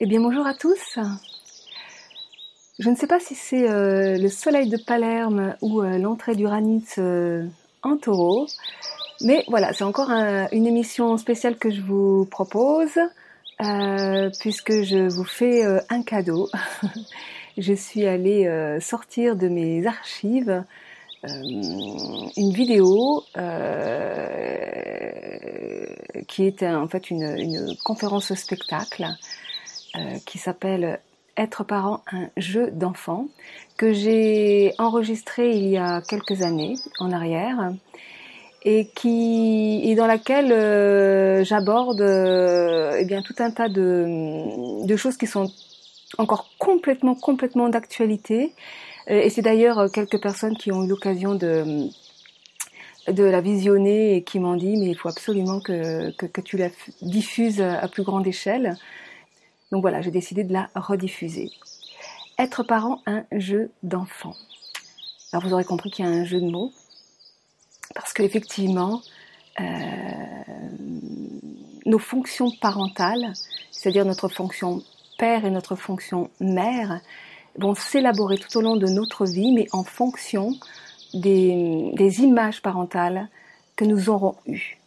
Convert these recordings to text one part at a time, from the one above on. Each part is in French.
Eh bien bonjour à tous. Je ne sais pas si c'est euh, le soleil de Palerme ou euh, l'entrée d'Uranus euh, en taureau, mais voilà, c'est encore une émission spéciale que je vous propose, puisque je vous fais un cadeau. je suis allée sortir de mes archives une vidéo qui était en fait une, une conférence spectacle euh, qui s'appelle Être parent, un jeu d'enfant, que j'ai enregistré il y a quelques années en arrière et qui et dans laquelle euh, j'aborde euh, eh bien tout un tas de, de choses qui sont encore complètement complètement d'actualité. Et c'est d'ailleurs quelques personnes qui ont eu l'occasion de de la visionner et qui m'ont dit mais il faut absolument que, que, que tu la diffuses à plus grande échelle donc voilà, j'ai décidé de la rediffuser. Être parent, un jeu d'enfant. Alors vous aurez compris qu'il y a un jeu de mots, parce qu'effectivement, euh, nos fonctions parentales, c'est-à-dire notre fonction père et notre fonction mère, vont s'élaborer tout au long de notre vie, mais en fonction des, des images parentales que nous aurons eues.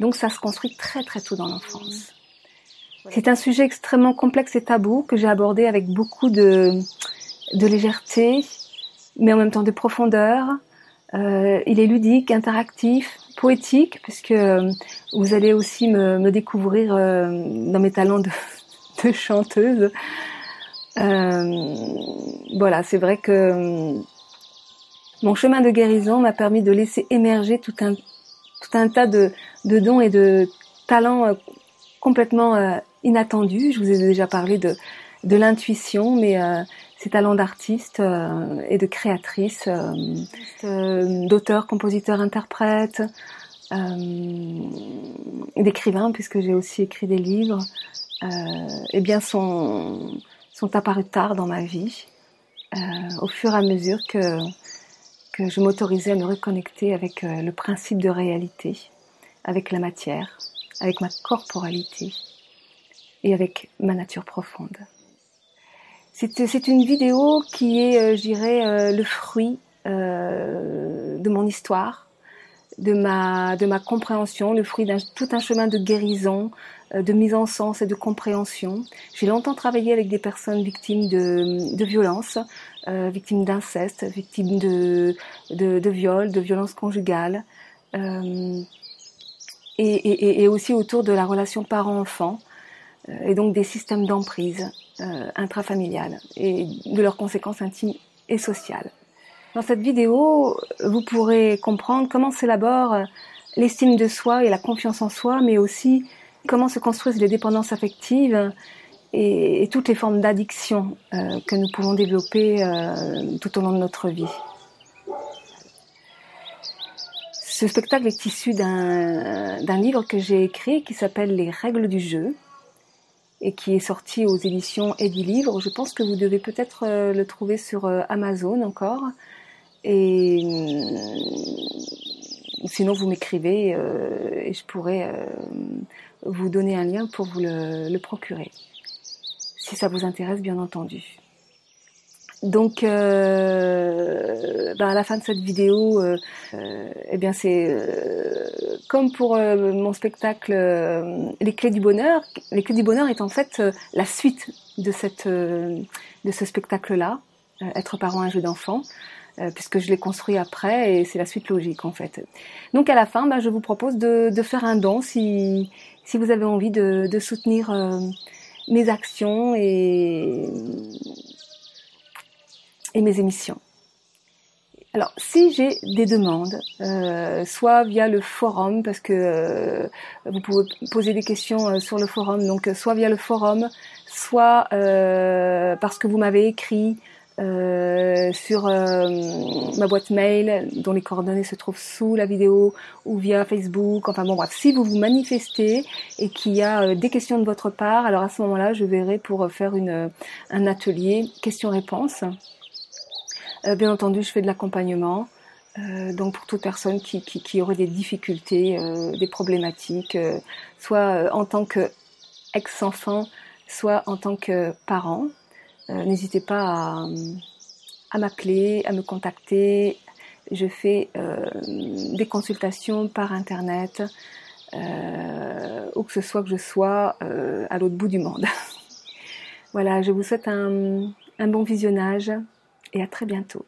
Donc ça se construit très très tôt dans l'enfance. C'est un sujet extrêmement complexe et tabou que j'ai abordé avec beaucoup de, de légèreté, mais en même temps de profondeur. Euh, il est ludique, interactif, poétique, puisque euh, vous allez aussi me, me découvrir euh, dans mes talents de, de chanteuse. Euh, voilà, c'est vrai que euh, mon chemin de guérison m'a permis de laisser émerger tout un, tout un tas de, de dons et de talents complètement inattendu. Je vous ai déjà parlé de, de l'intuition, mais euh, ces talents d'artiste euh, et de créatrice, euh, euh d'auteur, compositeur, interprète, d'écrivain, puisque j'ai aussi écrit des livres, eh bien sont, sont apparus tard dans ma vie, au fur et à mesure que, que je m'autorisais à me reconnecter avec le principe de réalité, avec la matière, avec ma corporalité et avec ma nature profonde. C'est une vidéo qui est, euh, je dirais, euh, le fruit euh, de mon histoire, de ma, compréhension, le fruit d'un tout un chemin de guérison, de mise en sens et de compréhension. J'ai longtemps travaillé avec des personnes victimes de, de violences, victimes d'inceste, victimes de, de, de viol, de violences conjugales, et, aussi autour de la relation parent-enfant. Euh, et donc des systèmes d'emprise euh, intrafamiliales et de leurs conséquences intimes et sociales. Dans cette vidéo, vous pourrez comprendre comment s'élabore l'estime de soi et la confiance en soi, mais aussi comment se construisent les dépendances affectives et, toutes les formes d'addiction euh, que nous pouvons développer euh, tout au long de notre vie. Ce spectacle est issu d'un livre que j'ai écrit qui s'appelle Les règles du jeu, et qui est sorti aux éditions Eddie Livre. Je pense que vous devez peut-être euh, le trouver sur euh, Amazon encore. Et euh, sinon, vous m'écrivez et je pourrais vous donner un lien pour vous le, procurer. Si ça vous intéresse, bien entendu. Donc, euh, ben, à la fin de cette vidéo, euh, eh bien c'est comme pour euh, mon spectacle euh, Les clés du bonheur, Les clés du bonheur est en fait euh, la suite de cette de ce spectacle-là, être parent un jeu d'enfant, puisque je l'ai construit après et c'est la suite logique en fait. Donc à la fin, bah, je vous propose de, de, faire un don si si vous avez envie de, de soutenir mes actions et et mes émissions. Alors, si j'ai des demandes, euh, soit via le forum, parce que euh, vous pouvez poser des questions euh, sur le forum, donc soit via le forum, soit parce que vous m'avez écrit sur ma boîte mail, dont les coordonnées se trouvent sous la vidéo, ou via Facebook, enfin bon bref, si vous vous manifestez et qu'il y a des questions de votre part, alors à ce moment-là, je verrai pour faire une, un atelier questions-réponses. Euh, bien entendu, je fais de l'accompagnement. Euh, donc pour toute personne qui, qui, aurait des difficultés, euh, des problématiques, soit en tant que ex-enfant, soit en tant que parent. N'hésitez pas à, m'appeler, à me contacter. Je fais des consultations par Internet, où que ce soit que je sois à l'autre bout du monde. voilà, je vous souhaite un bon visionnage et à très bientôt.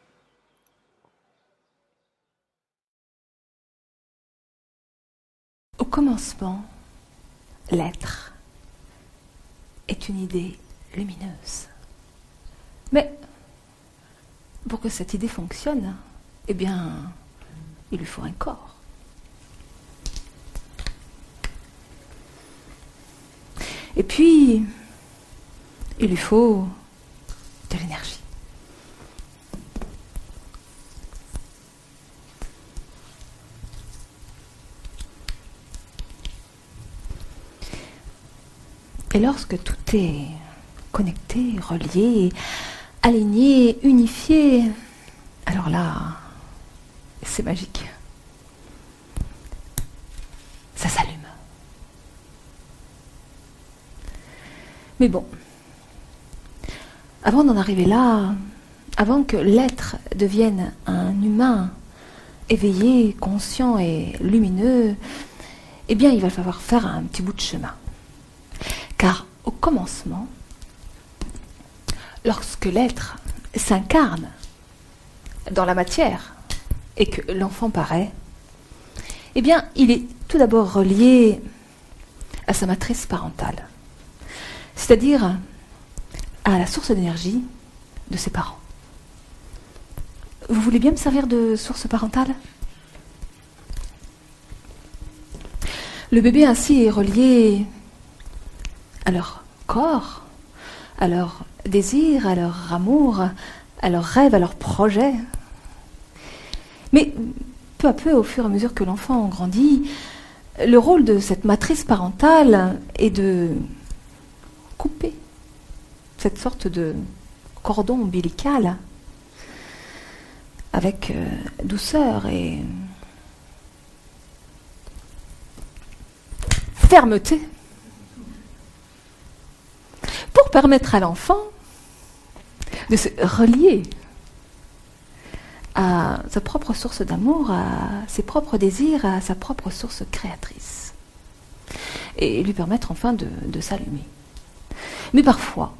Au commencement, l'être est une idée lumineuse. Mais pour que cette idée fonctionne, eh bien, il lui faut un corps. Et puis, il lui faut de l'énergie. Et lorsque tout est connecté, relié, aligné, unifié, alors là, c'est magique. Ça s'allume. Mais bon, avant d'en arriver là, avant que l'être devienne un humain éveillé, conscient et lumineux, eh bien, il va falloir faire un petit bout de chemin. Car au commencement, lorsque l'être s'incarne dans la matière et que l'enfant paraît, eh bien, il est tout d'abord relié à sa matrice parentale, c'est-à-dire à la source d'énergie de ses parents. Vous voulez bien me servir de source parentale? Le bébé ainsi est relié à leur corps, à leur désir, à leur amour, à leurs rêves, à leurs projets. Mais peu à peu, au fur et à mesure que l'enfant grandit, le rôle de cette matrice parentale est de couper cette sorte de cordon ombilical avec euh, douceur et fermeté pour permettre à l'enfant de se relier à sa propre source d'amour, à ses propres désirs, à sa propre source créatrice. Et lui permettre enfin de, s'allumer. Mais parfois,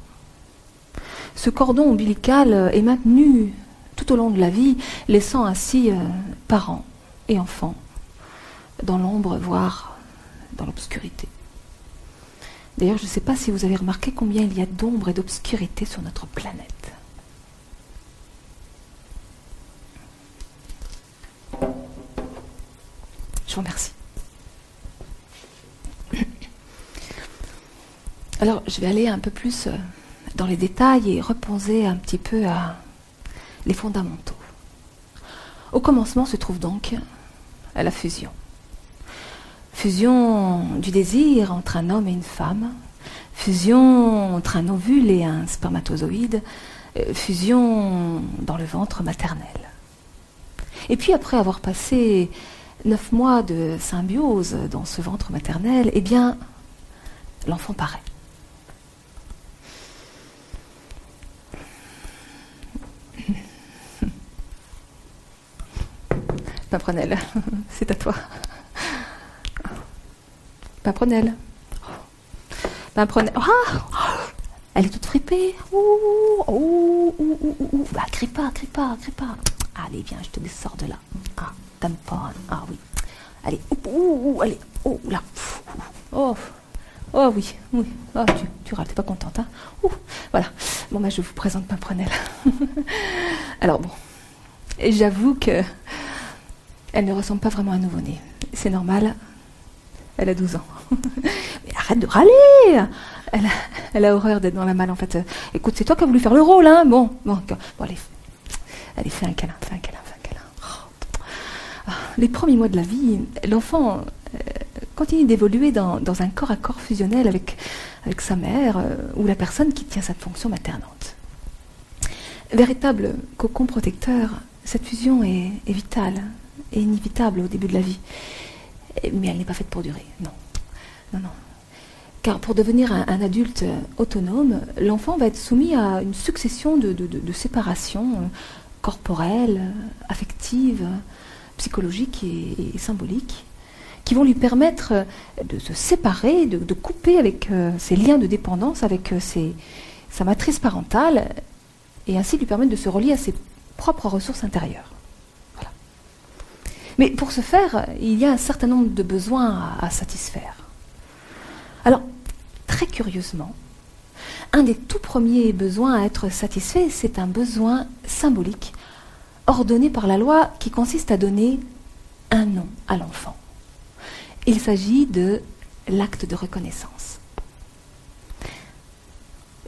ce cordon ombilical est maintenu tout au long de la vie, laissant ainsi euh, parents et enfants dans l'ombre, voire dans l'obscurité. D'ailleurs, je ne sais pas si vous avez remarqué combien il y a d'ombre et d'obscurité sur notre planète. Je vous remercie. Alors, je vais aller un peu plus euh, dans les détails et reposer un petit peu à les fondamentaux. Au commencement se trouve donc la fusion fusion du désir entre un homme et une femme, fusion entre un ovule et un spermatozoïde, euh, fusion dans le ventre maternel. Et puis après avoir passé neuf mois de symbiose dans ce ventre maternel, eh bien, l'enfant paraît. Paprenelle, c'est à toi. Pimprenelle. Pimprenelle. Ah Elle est toute fripée. Ouh, ouh, ouh, ouh, Bah, crie pas, crie pas, crie pas. Allez, viens, je te sors de là. Ah, tampon. Ah oui. Allez, ouh, ouh, allez. Oh, là. Oh. Oh oui, oui. Oh, tu, tu râles, t'es pas contente, hein Ouh, Voilà. Bon, bah, je vous présente Pimprenelle. Alors, bon. J'avoue que elle ne ressemble pas vraiment à un nouveau-né. C'est normal. Elle a 12 ans. Mais arrête de râler elle a, horreur d'être dans la malle en fait. Écoute, c'est toi qui as voulu faire le rôle, hein Bon, bon, bon allez, allez, fais un câlin, fais un câlin, fais un câlin. Oh. Ah, les premiers mois de la vie, l'enfant euh, continue d'évoluer dans, un corps à corps fusionnel avec, sa mère euh, ou la personne qui tient cette fonction maternante. Véritable cocon protecteur, cette fusion est, est vitale et inévitable au début de la vie mais elle n'est pas faite pour durer. Non. Non, non. Car pour devenir un, adulte autonome, l'enfant va être soumis à une succession de, séparations corporelles, affectives, psychologiques et, symboliques, qui vont lui permettre de se séparer, de, couper avec euh, ses liens de dépendance, avec euh, sa matrice parentale, et ainsi lui permettre de se relier à ses propres ressources intérieures. Mais pour ce faire, il y a un certain nombre de besoins à, satisfaire. Alors, très curieusement, un des tout premiers besoins à être satisfait, c'est un besoin symbolique, ordonné par la loi, qui consiste à donner un nom à l'enfant. Il s'agit de l'acte de reconnaissance.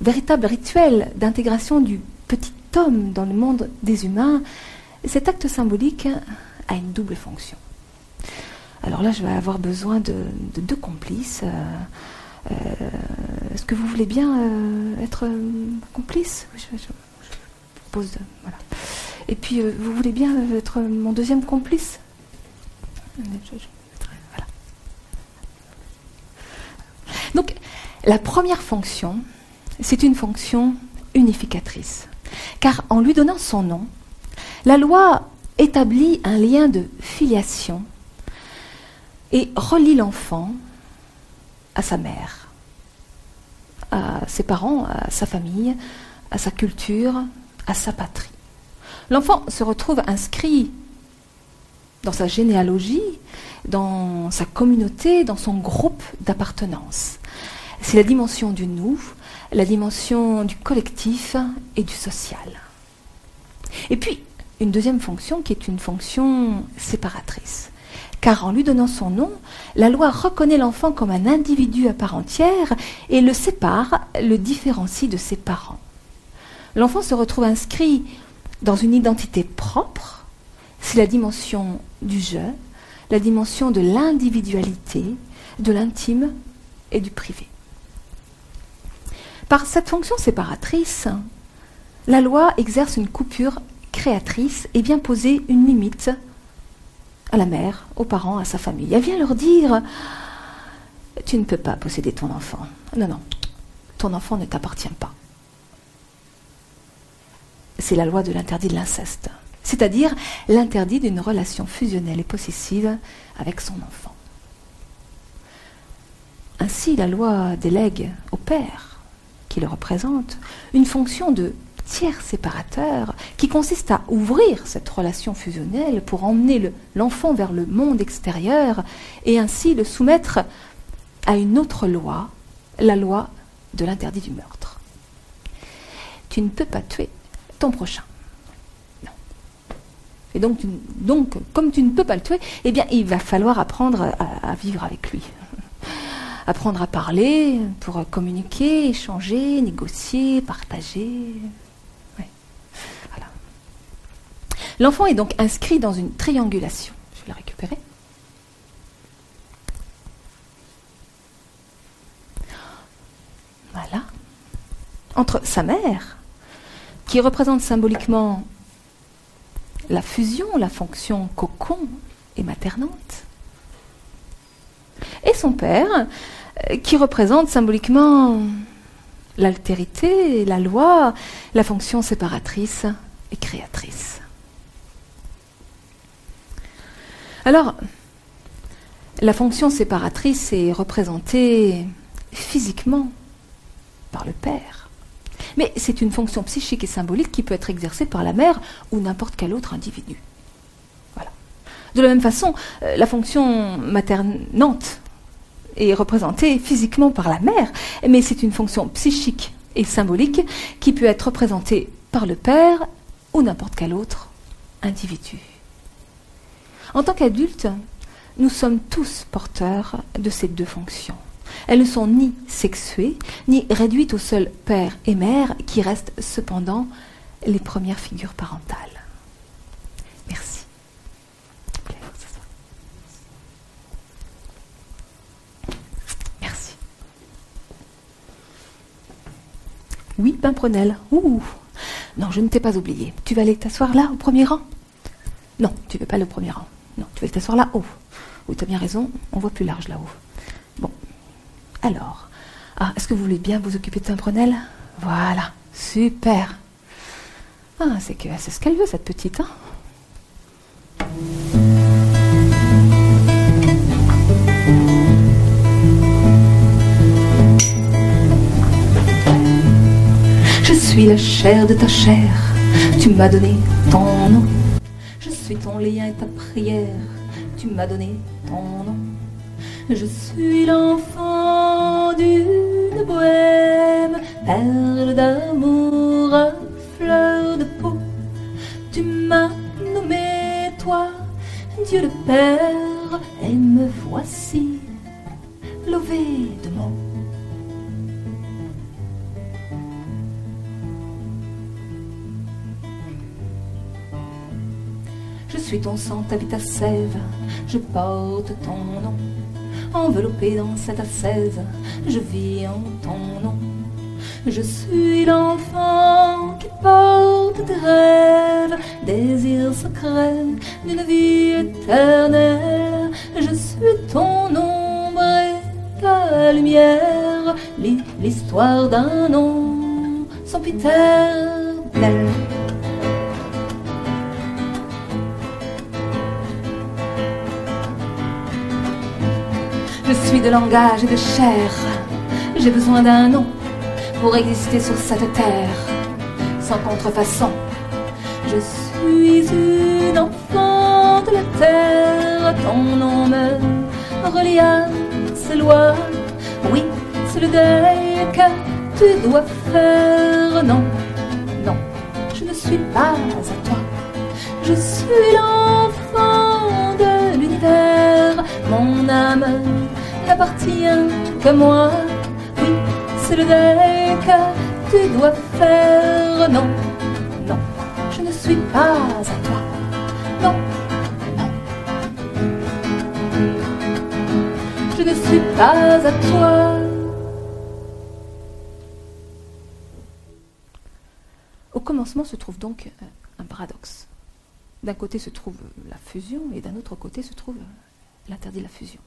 Véritable rituel d'intégration du petit homme dans le monde des humains, cet acte symbolique a une double fonction. Alors là, je vais avoir besoin de, deux complices. Euh, euh, est-ce que vous voulez bien euh, être complice? Je, propose de, voilà. Et puis, vous voulez bien être mon deuxième complice? Donc, la première fonction, c'est une fonction unificatrice. Car en lui donnant son nom, la loi établit un lien de filiation et relie l'enfant à sa mère, à ses parents, à sa famille, à sa culture, à sa patrie. L'enfant se retrouve inscrit dans sa généalogie, dans sa communauté, dans son groupe d'appartenance. C'est la dimension du nous, la dimension du collectif et du social. Et puis, une deuxième fonction qui est une fonction séparatrice. Car en lui donnant son nom, la loi reconnaît l'enfant comme un individu à part entière et le sépare, le différencie de ses parents. L'enfant se retrouve inscrit dans une identité propre, c'est la dimension du je, la dimension de l'individualité, de l'intime et du privé. Par cette fonction séparatrice, la loi exerce une coupure créatrice et vient poser une limite à la mère, aux parents, à sa famille. Elle vient leur dire Tu ne peux pas posséder ton enfant. Non, non, ton enfant ne t'appartient pas. C'est la loi de l'interdit de l'inceste, c'est-à-dire l'interdit d'une relation fusionnelle et possessive avec son enfant. Ainsi, la loi délègue au père, qui le représente, une fonction de tiers séparateur qui consiste à ouvrir cette relation fusionnelle pour emmener l'enfant vers le monde extérieur et ainsi le soumettre à une autre loi, la loi de l'interdit du meurtre. Tu ne peux pas tuer ton prochain. Non. Et donc, donc, comme tu ne peux pas le tuer, eh bien, il va falloir apprendre à vivre avec lui apprendre à parler pour communiquer, échanger, négocier, partager. L'enfant est donc inscrit dans une triangulation. Je vais la récupérer. Voilà. Entre sa mère, qui représente symboliquement la fusion, la fonction cocon et maternante, et son père, euh, qui représente symboliquement l'altérité, la loi, la fonction séparatrice et créatrice. Alors, la fonction séparatrice est représentée physiquement par le père. Mais c'est une fonction psychique et symbolique qui peut être exercée par la mère ou n'importe quel autre individu. Voilà. De la même façon, euh, la fonction maternante est représentée physiquement par la mère, mais c'est une fonction psychique et symbolique qui peut être représentée par le père ou n'importe quel autre individu. En tant qu'adultes, nous sommes tous porteurs de ces deux fonctions. Elles ne sont ni sexuées, ni réduites au seul père et mère, qui restent cependant les premières figures parentales. Merci. Merci. Oui, Pimprenel. Ouh. Non, je ne t'ai pas oublié. Tu vas aller t'asseoir là, au premier rang? Non, tu ne veux pas le premier rang. Non, tu vas t'asseoir là-haut. Oui, tu as bien raison, on voit plus large là-haut. Bon. Alors, Ah, est-ce que vous voulez bien vous occuper de Pimprenelle Voilà, super. Ah, c'est que c'est ce qu'elle veut, cette petite. Hein Je suis la chair de ta chair, tu m'as donné ton nom. Suis ton lien et ta prière, tu m'as donné ton nom. Je suis l'enfant d'une bohème, perle d'amour, fleur de peau. Tu m'as nommé, toi, Dieu le Père, et me voici, lové de. Suis ton sang, ta vie, sève, je porte ton nom enveloppé dans cette assaise, je vis en ton nom. Je suis l'enfant qui porte tes rêves, désirs secrets d'une vie éternelle. Je suis ton ombre et ta lumière, l'histoire d'un nom sempiternel. Je de langage et de chair. J'ai besoin d'un nom pour exister sur cette terre, sans contrefaçon. Je suis une enfant de la terre. Ton nom me relie à ses lois. Oui, c'est le deuil que tu dois faire. Non, non, je ne suis pas à toi. Je suis l'enfant de l'univers. Mon âme n'appartient que moi. Oui, c'est le deuil que tu dois faire. Non, non, je ne suis pas à toi. Non, non. Je ne suis pas à toi. Au commencement se trouve donc un paradoxe. D'un côté se trouve la fusion et d'un autre côté se trouve l'interdit de la fusion.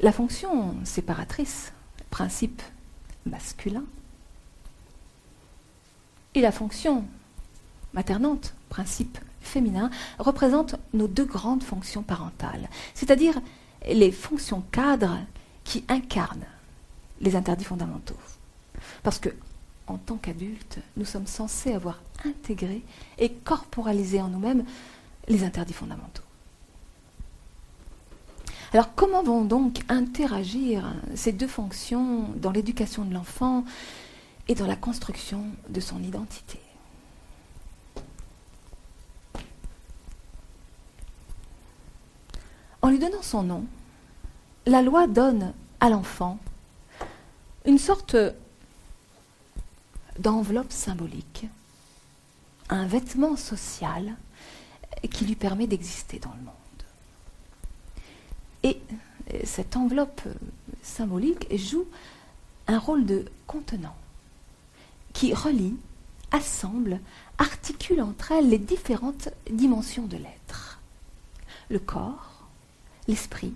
La fonction séparatrice, principe masculin, et la fonction maternante, principe féminin, représentent nos deux grandes fonctions parentales, c'est-à-dire les fonctions cadres qui incarnent les interdits fondamentaux. Parce que, en tant qu'adultes, nous sommes censés avoir intégré et corporalisé en nous-mêmes les interdits fondamentaux. Alors comment vont donc interagir ces deux fonctions dans l'éducation de l'enfant et dans la construction de son identité? En lui donnant son nom, la loi donne à l'enfant une sorte d'enveloppe symbolique, un vêtement social qui lui permet d'exister dans le monde. Et cette enveloppe symbolique joue un rôle de contenant qui relie, assemble, articule entre elles les différentes dimensions de l'être. Le corps, l'esprit,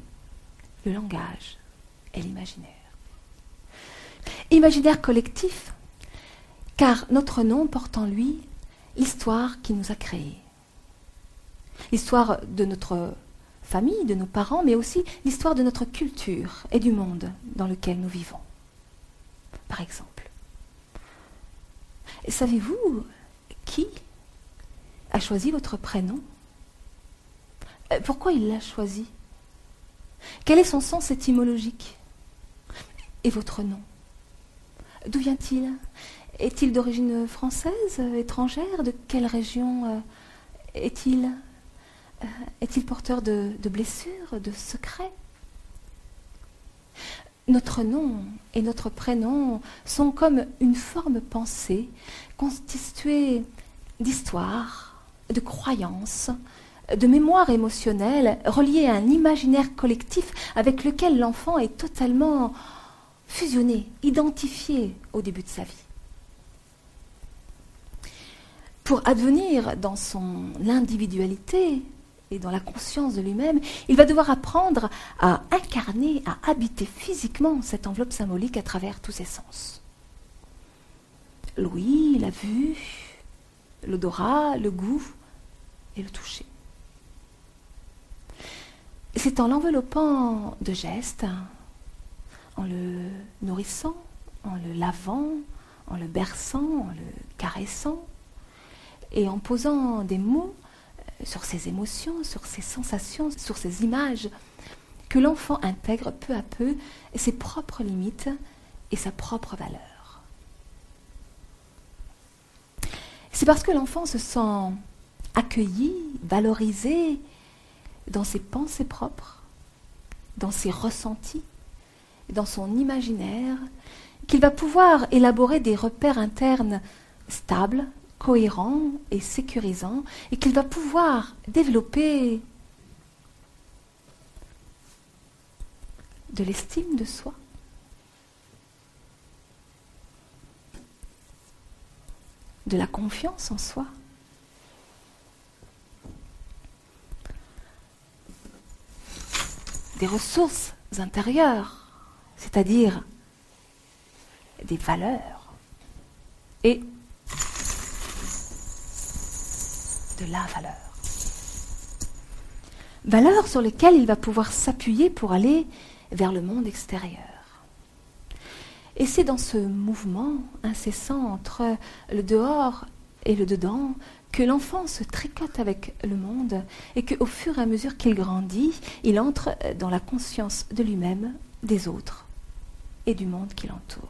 le langage et l'imaginaire. Imaginaire collectif, car notre nom porte en lui l'histoire qui nous a créés. L'histoire de notre famille, de nos parents, mais aussi l'histoire de notre culture et du monde dans lequel nous vivons. Par exemple, savez-vous qui a choisi votre prénom? Euh, Pourquoi il l'a choisi? Quel est son sens étymologique? Et votre nom? D'où vient-il? Est-il d'origine française, étrangère? De quelle région euh, est-il? Est-il porteur de, blessures, de secrets? Notre nom et notre prénom sont comme une forme pensée constituée d'histoire, de croyances, de mémoire émotionnelle reliée à un imaginaire collectif avec lequel l'enfant est totalement fusionné, identifié au début de sa vie. Pour advenir dans son individualité, dans la conscience de lui-même, il va devoir apprendre à incarner, à habiter physiquement cette enveloppe symbolique à travers tous ses sens. L'ouïe, la vue, l'odorat, le goût et le toucher. C'est en l'enveloppant de gestes, en le nourrissant, en le lavant, en le berçant, en le caressant, et en posant des mots sur ses émotions, sur ses sensations, sur ses images, que l'enfant intègre peu à peu ses propres limites et sa propre valeur. C'est parce que l'enfant se sent accueilli, valorisé dans ses pensées propres, dans ses ressentis, dans son imaginaire, qu'il va pouvoir élaborer des repères internes stables, cohérents et sécurisants, et qu'il va pouvoir développer de l'estime de soi. de la confiance en soi. Des ressources intérieures, c'est-à-dire des valeurs et de la valeur. Valeurs sur lesquelles il va pouvoir s'appuyer pour aller vers le monde extérieur. Et c'est dans ce mouvement incessant entre le dehors et le dedans que l'enfant se tricote avec le monde et qu'au fur et à mesure qu'il grandit, il entre dans la conscience de lui-même, des autres et du monde qui l'entoure.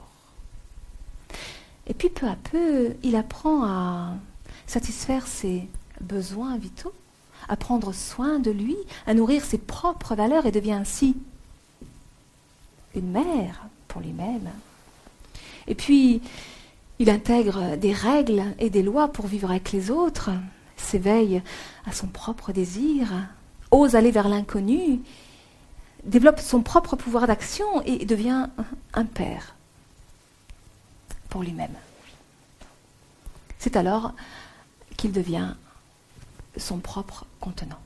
Et puis peu à peu, il apprend à satisfaire ses besoins vitaux, à prendre soin de lui, à nourrir ses propres valeurs et devient ainsi une mère pour lui-même. Et puis, il intègre des règles et des lois pour vivre avec les autres, s'éveille à son propre désir, ose aller vers l'inconnu, développe son propre pouvoir d'action et devient un père pour lui-même. C'est alors qu'il devient son propre contenant.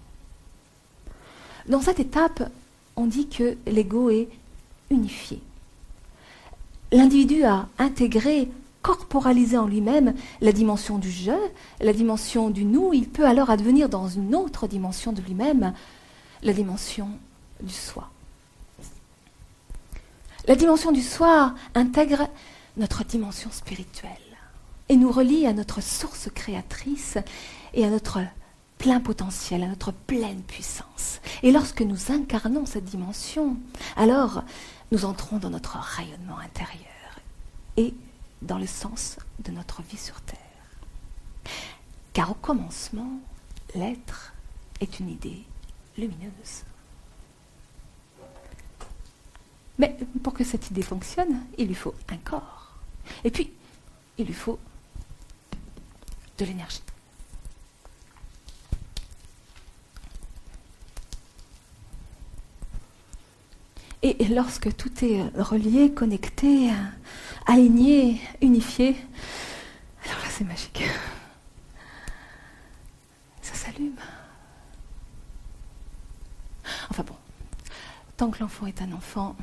Dans cette étape, on dit que l'ego est unifié. L'individu a intégré, corporalisé en lui-même la dimension du je, la dimension du nous. Il peut alors advenir dans une autre dimension de lui-même, la dimension du soi. La dimension du soi intègre notre dimension spirituelle et nous relie à notre source créatrice et à notre plein potentiel, à notre pleine puissance. Et lorsque nous incarnons cette dimension, alors nous entrons dans notre rayonnement intérieur et dans le sens de notre vie sur Terre. Car au commencement, l'être est une idée lumineuse. Mais pour que cette idée fonctionne, il lui faut un corps. Et puis, il lui faut de l'énergie. Et lorsque tout est relié, connecté, aligné, unifié, alors là c'est magique. Ça s'allume. Enfin bon, tant que l'enfant est un enfant,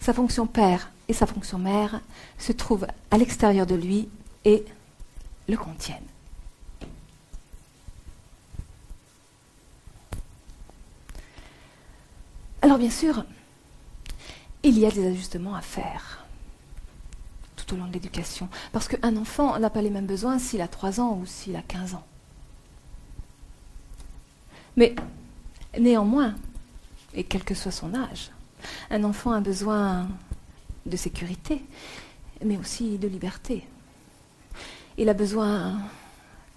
Sa fonction père et sa fonction mère se trouvent à l'extérieur de lui et le contiennent. Alors bien sûr, il y a des ajustements à faire tout au long de l'éducation, parce qu'un enfant n'a pas les mêmes besoins s'il a 3 ans ou s'il a 15 ans. Mais néanmoins, et quel que soit son âge, un enfant a besoin de sécurité, mais aussi de liberté. Il a besoin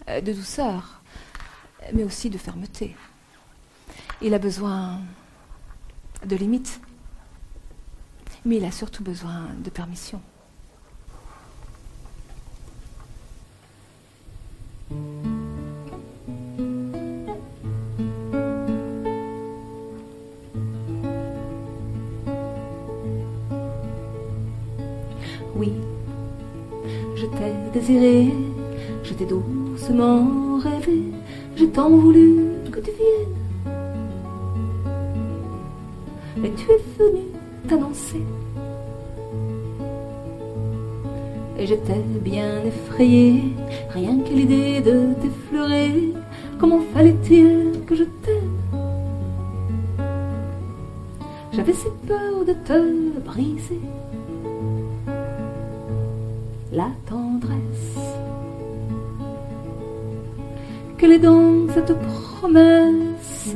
euh, de douceur, mais aussi de fermeté. Il a besoin de limites, mais il a surtout besoin de permission. Oui, je t'ai désiré Je t'ai doucement rêvé, j'ai tant voulu que tu viennes. Et tu es venu t'annoncer? Et j'étais bien effrayée, rien que l'idée de t'effleurer. Comment fallait-il que je t'aime? J'avais si peur de te briser. La tendresse. Quelle est donc cette promesse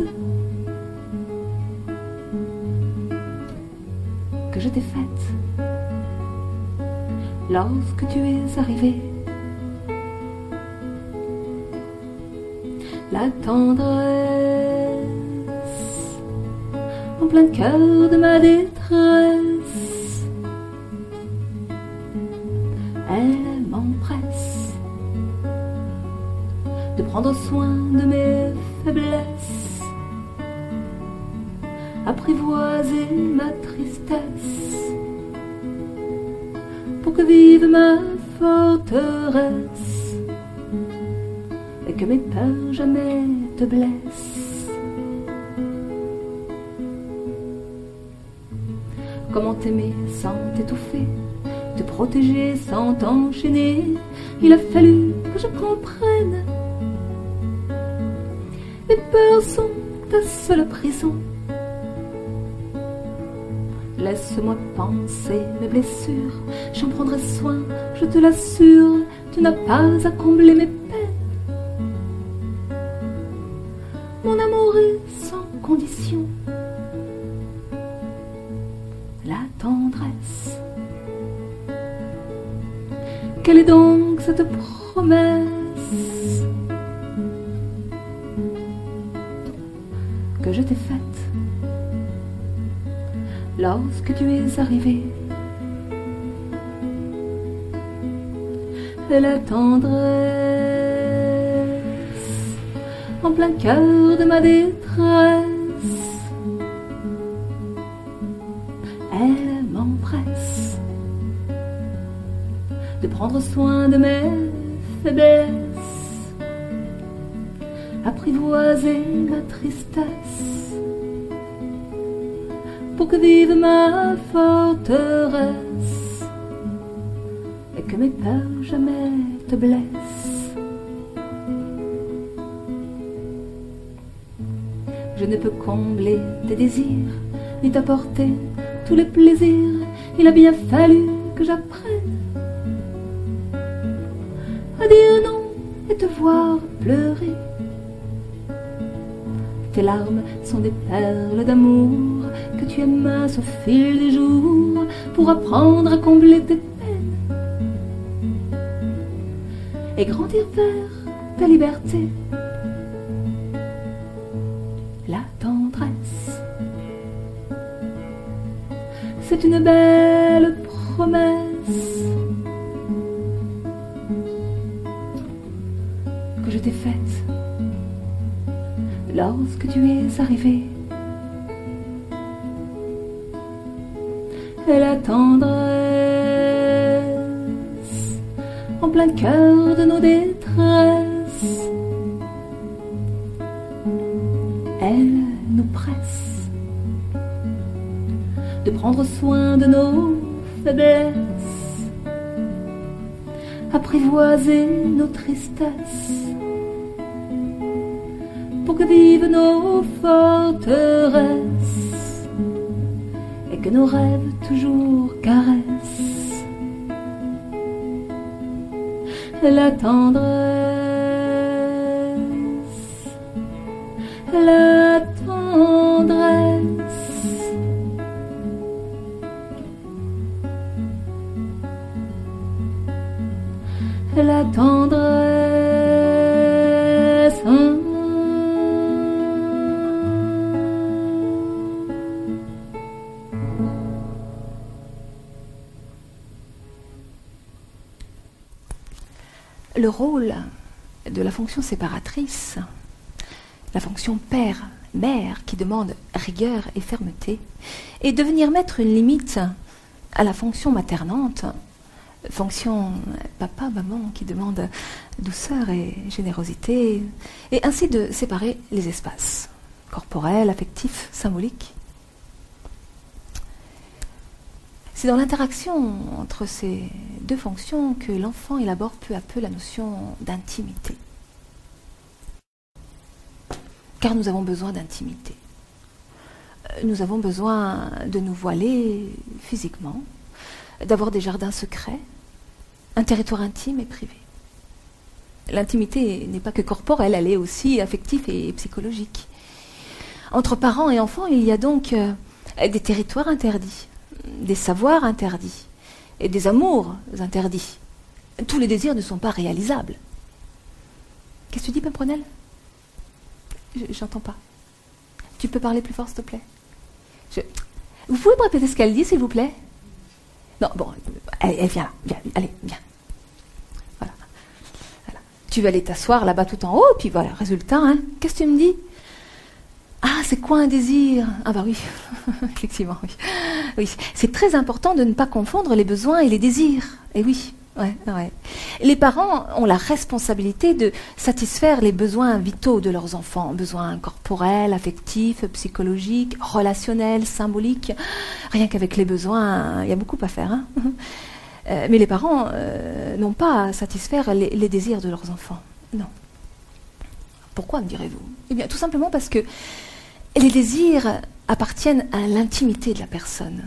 t'ai faite lorsque tu es arrivé La tendresse en plein cœur de ma détresse. Elle m'empresse de prendre soin de mes faiblesses, apprivoiser ma tristesse vive ma forteresse et que mes peurs jamais te blessent. Comment t'aimer sans t'étouffer, te protéger sans t'enchaîner? Il a fallu que je comprenne. Mes peurs sont ta seule prison. Laisse-moi penser mes blessures, j'en prendrai soin, je te l'assure, tu n'as pas à combler mes peines. Mon amour est sans condition. La tendresse. Quelle est donc cette promesse que je t'ai faite? Lorsque tu es arrivé. Cœur de ma détresse. Elle m'empresse de prendre soin de mes faiblesses, apprivoiser ma tristesse pour que vive ma forteresse et que mes peurs jamais te blessent. Combler tes désirs ni t'apporter tous les plaisirs. Il a bien fallu que j'apprenne à dire non et te voir pleurer. Tes larmes sont des perles d'amour que tu amasses au fil des jours pour apprendre à combler tes peines et grandir vers arrivé. Et la tendresse en plein cœur de nos détresses, elle nous presse de prendre soin de nos faiblesses, apprivoiser nos tristesses vivent nos forteresses et que nos rêves toujours caressent la tendresse, Le rôle de la fonction séparatrice, la fonction père, mère qui demande rigueur et fermeté, est de venir mettre une limite à la fonction maternante fonction papa, maman qui demande douceur et générosité, et ainsi de séparer les espaces corporels, affectifs, symboliques. C'est dans l'interaction entre ces deux fonctions que l'enfant élabore peu à peu la notion d'intimité. Car nous avons besoin d'intimité. Euh, nous avons besoin de nous voiler physiquement, d'avoir des jardins secrets, un territoire intime et privé. L'intimité n'est pas que corporelle, elle est aussi affective et psychologique. Entre parents et enfants, il y a donc euh, des territoires interdits, des savoirs interdits et des amours interdits. Tous les désirs ne sont pas réalisables. Qu'est-ce que tu dis, Pimpronel J'entends pas. Tu peux parler plus fort, s'il te plaît? Vous pouvez me répéter ce qu'elle dit, s'il vous plaît? Non, bon, elle, vient là, allez, viens. Voilà. Tu vas aller t'asseoir là-bas tout en haut, puis voilà, résultat, hein, qu'est-ce que tu me dis? Ah, c'est quoi un désir? Ah bah oui, effectivement, oui. C'est très important de ne pas confondre les besoins et les désirs. Et oui, Ouais, ouais. Les parents ont la responsabilité de satisfaire les besoins vitaux de leurs enfants, besoins corporels, affectifs, psychologiques, relationnels, symboliques. Rien qu'avec les besoins, il y a beaucoup à faire. Hein euh, mais les parents euh, n'ont pas à satisfaire les, les, désirs de leurs enfants. Non. Pourquoi, me direz-vous? Eh bien, tout simplement parce que les désirs appartiennent à l'intimité de la personne.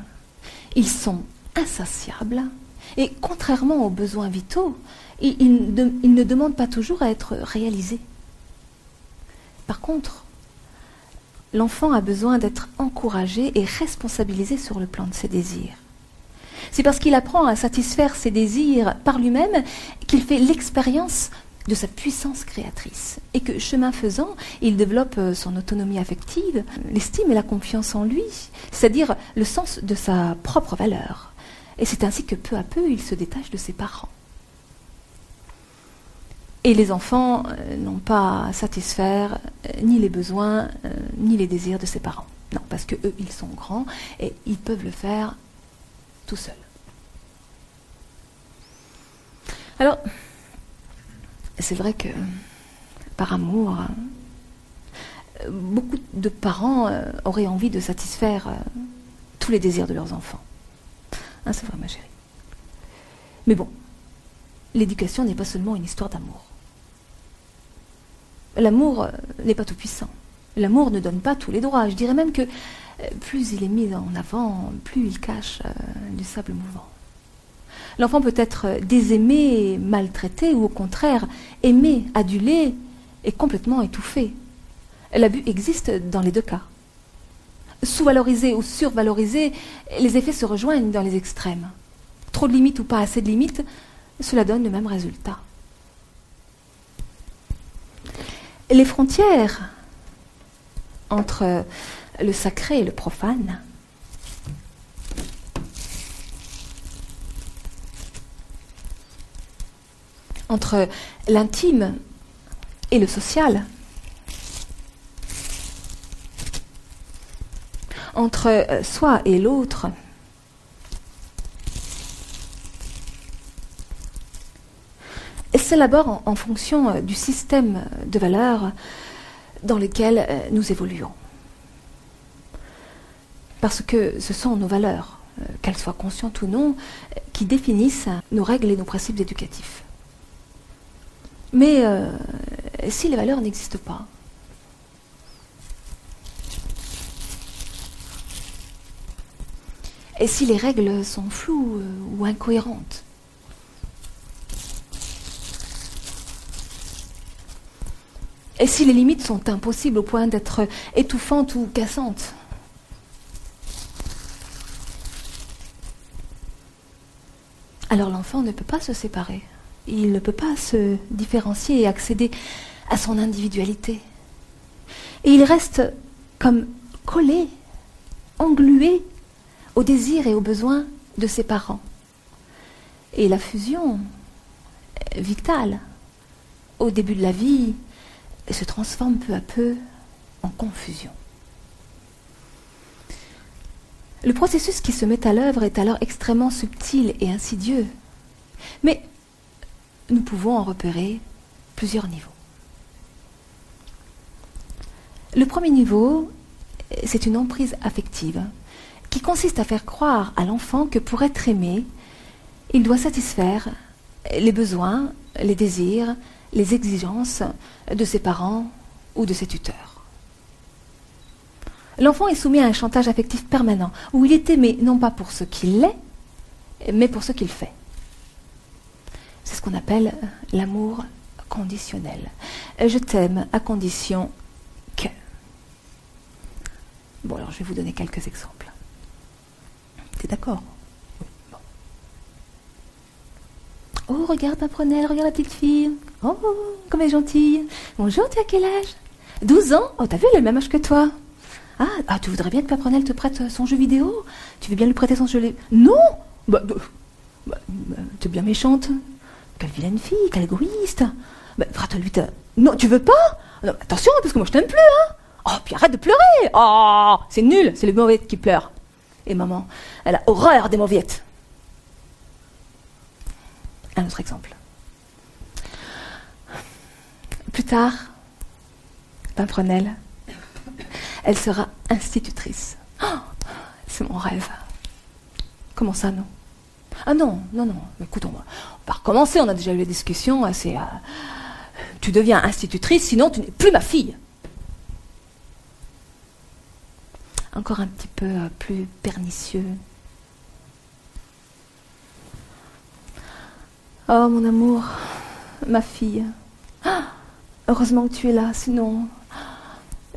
Ils sont insatiables et contrairement aux besoins vitaux, ils, ne demandent pas toujours à être réalisés. Par contre, l'enfant a besoin d'être encouragé et responsabilisé sur le plan de ses désirs. C'est parce qu'il apprend à satisfaire ses désirs par lui-même qu'il fait l'expérience de sa puissance créatrice. Et que, chemin faisant, il développe son autonomie affective, l'estime et la confiance en lui, c'est-à-dire le sens de sa propre valeur. Et c'est ainsi que peu à peu, il se détache de ses parents. Et les enfants euh, n'ont pas à satisfaire euh, ni les besoins, euh, ni les désirs de ses parents. Non, parce que eux, ils sont grands et ils peuvent le faire tout seuls. Alors, c'est vrai que par amour, beaucoup de parents auraient envie de satisfaire tous les désirs de leurs enfants. Ah, c'est vrai, ma chérie. Mais bon, l'éducation n'est pas seulement une histoire d'amour. L'amour euh, n'est pas tout puissant. L'amour ne donne pas tous les droits. Je dirais même que euh, plus il est mis en avant, plus il cache euh, du sable mouvant. L'enfant peut être désaimé, maltraité, ou au contraire, aimé, adulé et complètement étouffé. L'abus existe dans les deux cas sous-valorisé ou survalorisé, les effets se rejoignent dans les extrêmes. Trop de limites ou pas assez de limites, cela donne le même résultat. Les frontières entre le sacré et le profane entre l'intime et le social entre euh, soi et l'autre. S'élabore en, fonction euh, du système de valeurs dans lequel euh, nous évoluons. Parce que ce sont nos valeurs, qu'elles soient conscientes ou non, qui définissent nos règles et nos principes éducatifs. Mais si les valeurs n'existent pas, Et si les règles sont floues euh, ou incohérentes Et si les limites sont impossibles au point d'être étouffantes ou cassantes Alors l'enfant ne peut pas se séparer. Il ne peut pas se différencier et accéder à son individualité. Et il reste comme collé, englué aux désirs et aux besoins de ses parents. Et la fusion vitale au début de la vie se transforme peu à peu en confusion. Le processus qui se met à l'œuvre est alors extrêmement subtil et insidieux. Mais nous pouvons en repérer plusieurs niveaux. Le premier niveau, c'est une emprise affective qui consiste à faire croire à l'enfant que pour être aimé, il doit satisfaire les besoins, les désirs, les exigences de ses parents ou de ses tuteurs. L'enfant est soumis à un chantage affectif permanent, où il est aimé non pas pour ce qu'il est, mais pour ce qu'il fait. C'est ce qu'on appelle l'amour conditionnel. Je t'aime à condition que. Bon, alors je vais vous donner quelques exemples. T'es d'accord? Oh, regarde Pimprenelle, regarde la petite fille. Oh, comme elle est gentille. Bonjour, tu as quel âge? 12 ans? Oh, t'as vu, elle a le même âge que toi. Ah, ah, tu voudrais bien que Pimprenelle te prête son jeu vidéo? Tu veux bien lui prêter son jeu Non bah, bah, bah, bah, Tu es bien méchante. Quelle vilaine fille, quelle égoïste. Bah, lui Non, tu veux pas? Attention, parce que moi je t'aime plus, hein Oh, puis arrête de pleurer Oh, c'est nul, c'est les mauviettes qui pleurent. Et maman, elle a horreur des mauviettes. Un autre exemple. Plus tard, Pimprenelle, elle sera institutrice. Oh, c'est mon rêve. Comment ça, non? Ah non, non, non. Écoute, on va, recommencer. On a déjà eu la discussion. C'est, euh, tu deviens institutrice, sinon tu n'es plus ma fille. Encore un petit peu euh, plus pernicieux. Oh mon amour, ma fille. Ah, heureusement que tu es là, sinon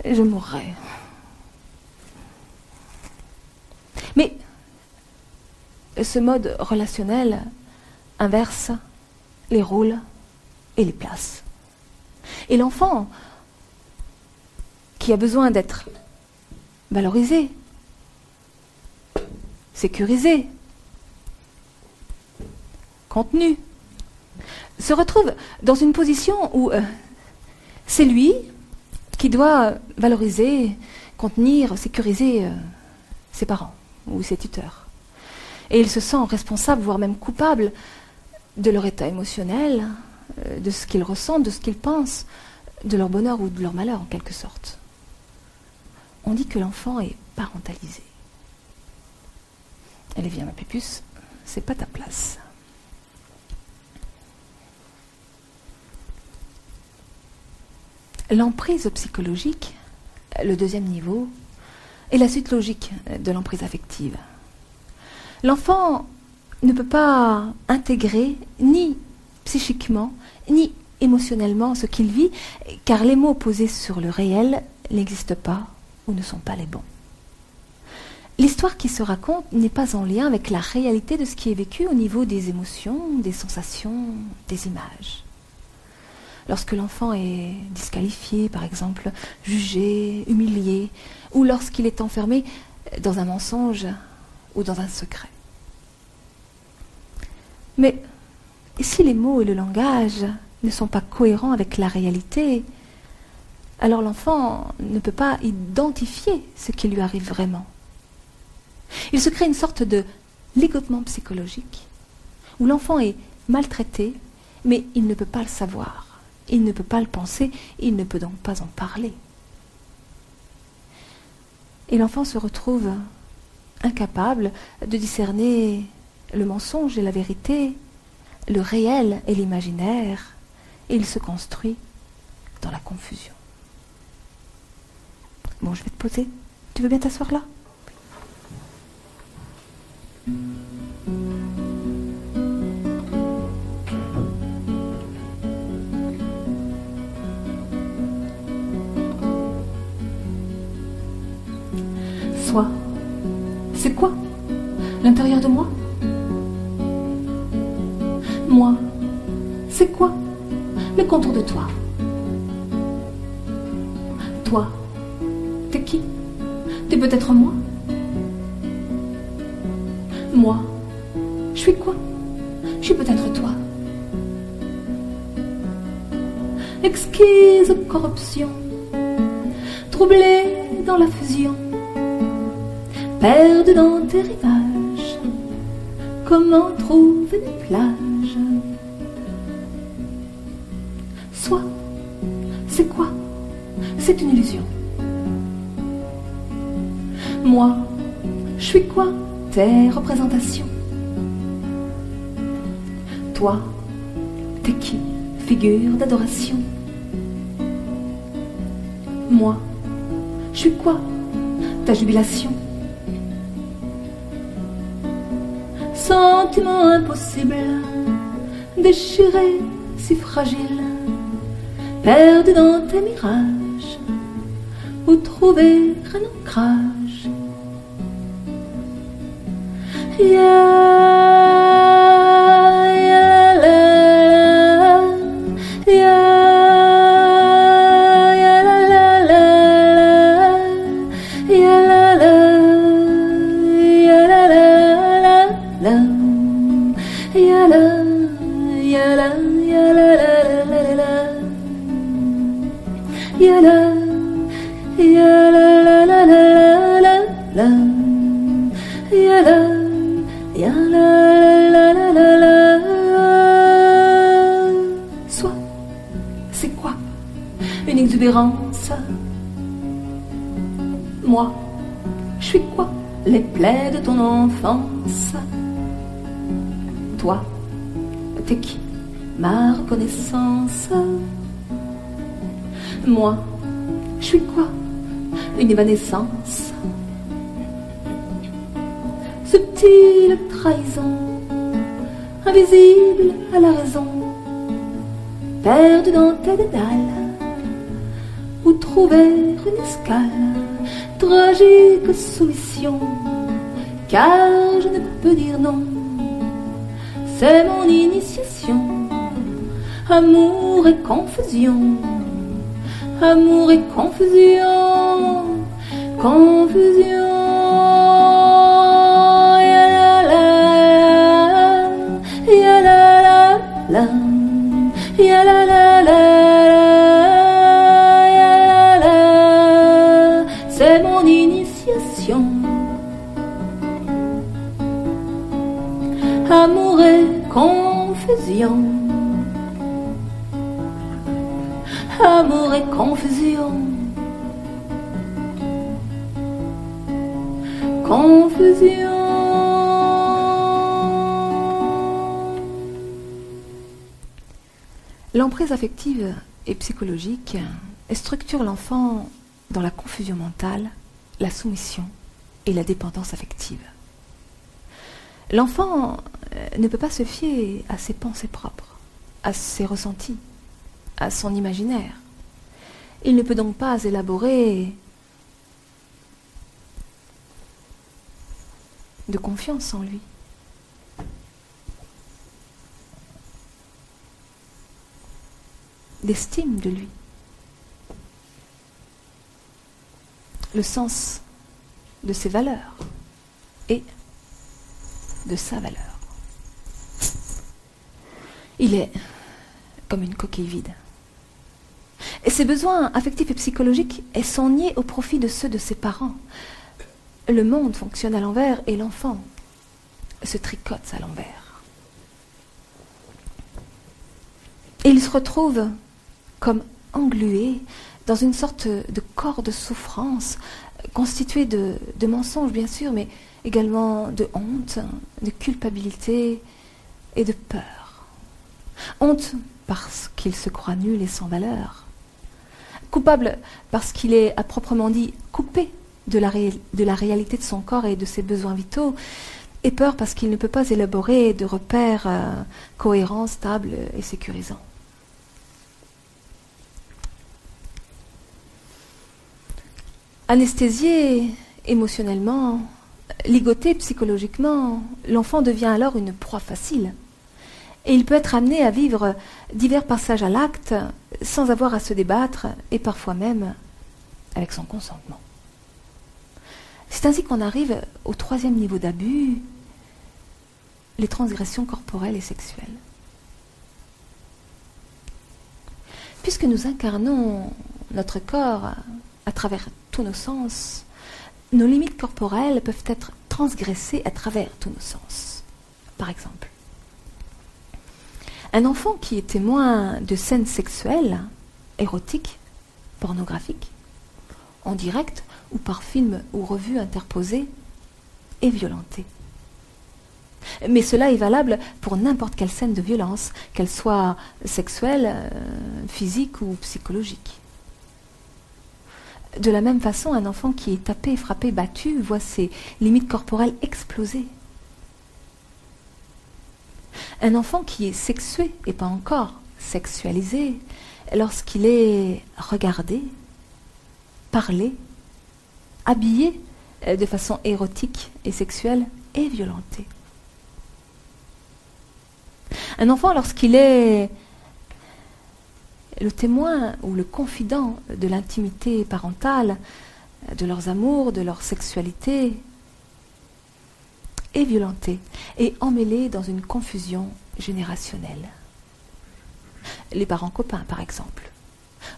je mourrais. Mais ce mode relationnel inverse les rôles et les places. Et l'enfant, qui a besoin d'être valorisé, sécurisé, contenu, se retrouve dans une position où euh, c'est lui qui doit valoriser, contenir, sécuriser euh, ses parents ou ses tuteurs. Et il se sent responsable, voire même coupable, de leur état émotionnel, euh, de ce qu'ils ressentent, de ce qu'ils pensent, de leur bonheur ou de leur malheur en quelque sorte. On dit que l'enfant est parentalisé. Allez, viens, ma pépus, c'est pas ta place. L'emprise psychologique, le deuxième niveau, est la suite logique de l'emprise affective. L'enfant ne peut pas intégrer ni psychiquement ni émotionnellement ce qu'il vit, car les mots posés sur le réel n'existent pas ou ne sont pas les bons. L'histoire qui se raconte n'est pas en lien avec la réalité de ce qui est vécu au niveau des émotions, des sensations, des images lorsque l'enfant est disqualifié, par exemple, jugé, humilié, ou lorsqu'il est enfermé dans un mensonge ou dans un secret. Mais si les mots et le langage ne sont pas cohérents avec la réalité, alors l'enfant ne peut pas identifier ce qui lui arrive vraiment. Il se crée une sorte de ligotement psychologique, où l'enfant est maltraité, mais il ne peut pas le savoir. Il ne peut pas le penser, il ne peut donc pas en parler. Et l'enfant se retrouve incapable de discerner le mensonge et la vérité, le réel et l'imaginaire, et il se construit dans la confusion. Bon, je vais te poser. Tu veux bien t'asseoir là? C'est quoi L'intérieur de moi Moi, c'est quoi Le contour de toi. Toi, t'es qui T'es peut-être moi Moi, je suis quoi Je suis peut-être toi. Exquise corruption, troublée dans la fusion Perdu dans tes rivages, comment trouver des plages? Soit, c'est quoi? C'est une illusion. Moi, je suis quoi Tes représentations? Toi, t'es qui Figure d'adoration? Moi, je suis quoi Ta jubilation? Impossible, déchiré, si fragile, perdu dans tes mirages, où trouver un ancrage. De ton enfance. Toi, t'es qui? Ma reconnaissance. Moi, je suis quoi? Une évanescence. Subtile trahison, invisible à la raison, perdu dans tes dédales où trouver une escale, tragique soumission, car je ne peux dire non, c'est mon initiation, amour et confusion, amour et confusion, confusion. la la la la confusion. Amour et confusion. Confusion. L'emprise affective et psychologique structure l'enfant dans la confusion mentale, la soumission et la dépendance affective. L'enfant euh, ne peut pas se fier à ses pensées propres, à ses ressentis, à son imaginaire. Il ne peut donc pas élaborer de confiance en lui. d'estime de lui. Le sens de ses valeurs et de sa valeur. Il est comme une coquille vide. Et ses besoins affectifs et psychologiques sont niés au profit de ceux de ses parents. Le monde fonctionne à l'envers et l'enfant se tricote à l'envers. Et il se retrouve comme englué dans une sorte de corps de souffrance constitué de, de mensonges, bien sûr, mais également de honte, de culpabilité et de peur. Honte parce qu'il se croit nul et sans valeur. Coupable parce qu'il est à proprement dit coupé de la, réalité de son corps et de ses besoins vitaux. Et peur parce qu'il ne peut pas élaborer de repères euh, cohérents, stables et sécurisants. Anesthésié émotionnellement, ligoté psychologiquement, l'enfant devient alors une proie facile. Et il peut être amené à vivre divers passages à l'acte sans avoir à se débattre et parfois même avec son consentement. C'est ainsi qu'on arrive au troisième niveau d'abus, les transgressions corporelles et sexuelles. Puisque nous incarnons notre corps à travers tous nos sens, nos limites corporelles peuvent être transgressées à travers tous nos sens. Par exemple, un enfant qui est témoin de scènes sexuelles, érotiques, pornographique, en direct ou par film ou revue interposée, est violentée. Mais cela est valable pour n'importe quelle scène de violence, qu'elle soit sexuelle, euh, physique ou psychologique. De la même façon, un enfant qui est tapé, frappé, battu voit ses limites corporelles exploser. Un enfant qui est sexué et pas encore sexualisé, lorsqu'il est regardé, parlé, habillé euh, de façon érotique et sexuelle, est violenté. Un enfant, lorsqu'il est le témoin ou le confident de l'intimité parentale, de leurs amours, de leur sexualité, est violenté et emmêlé dans une confusion générationnelle. Les parents copains, par exemple.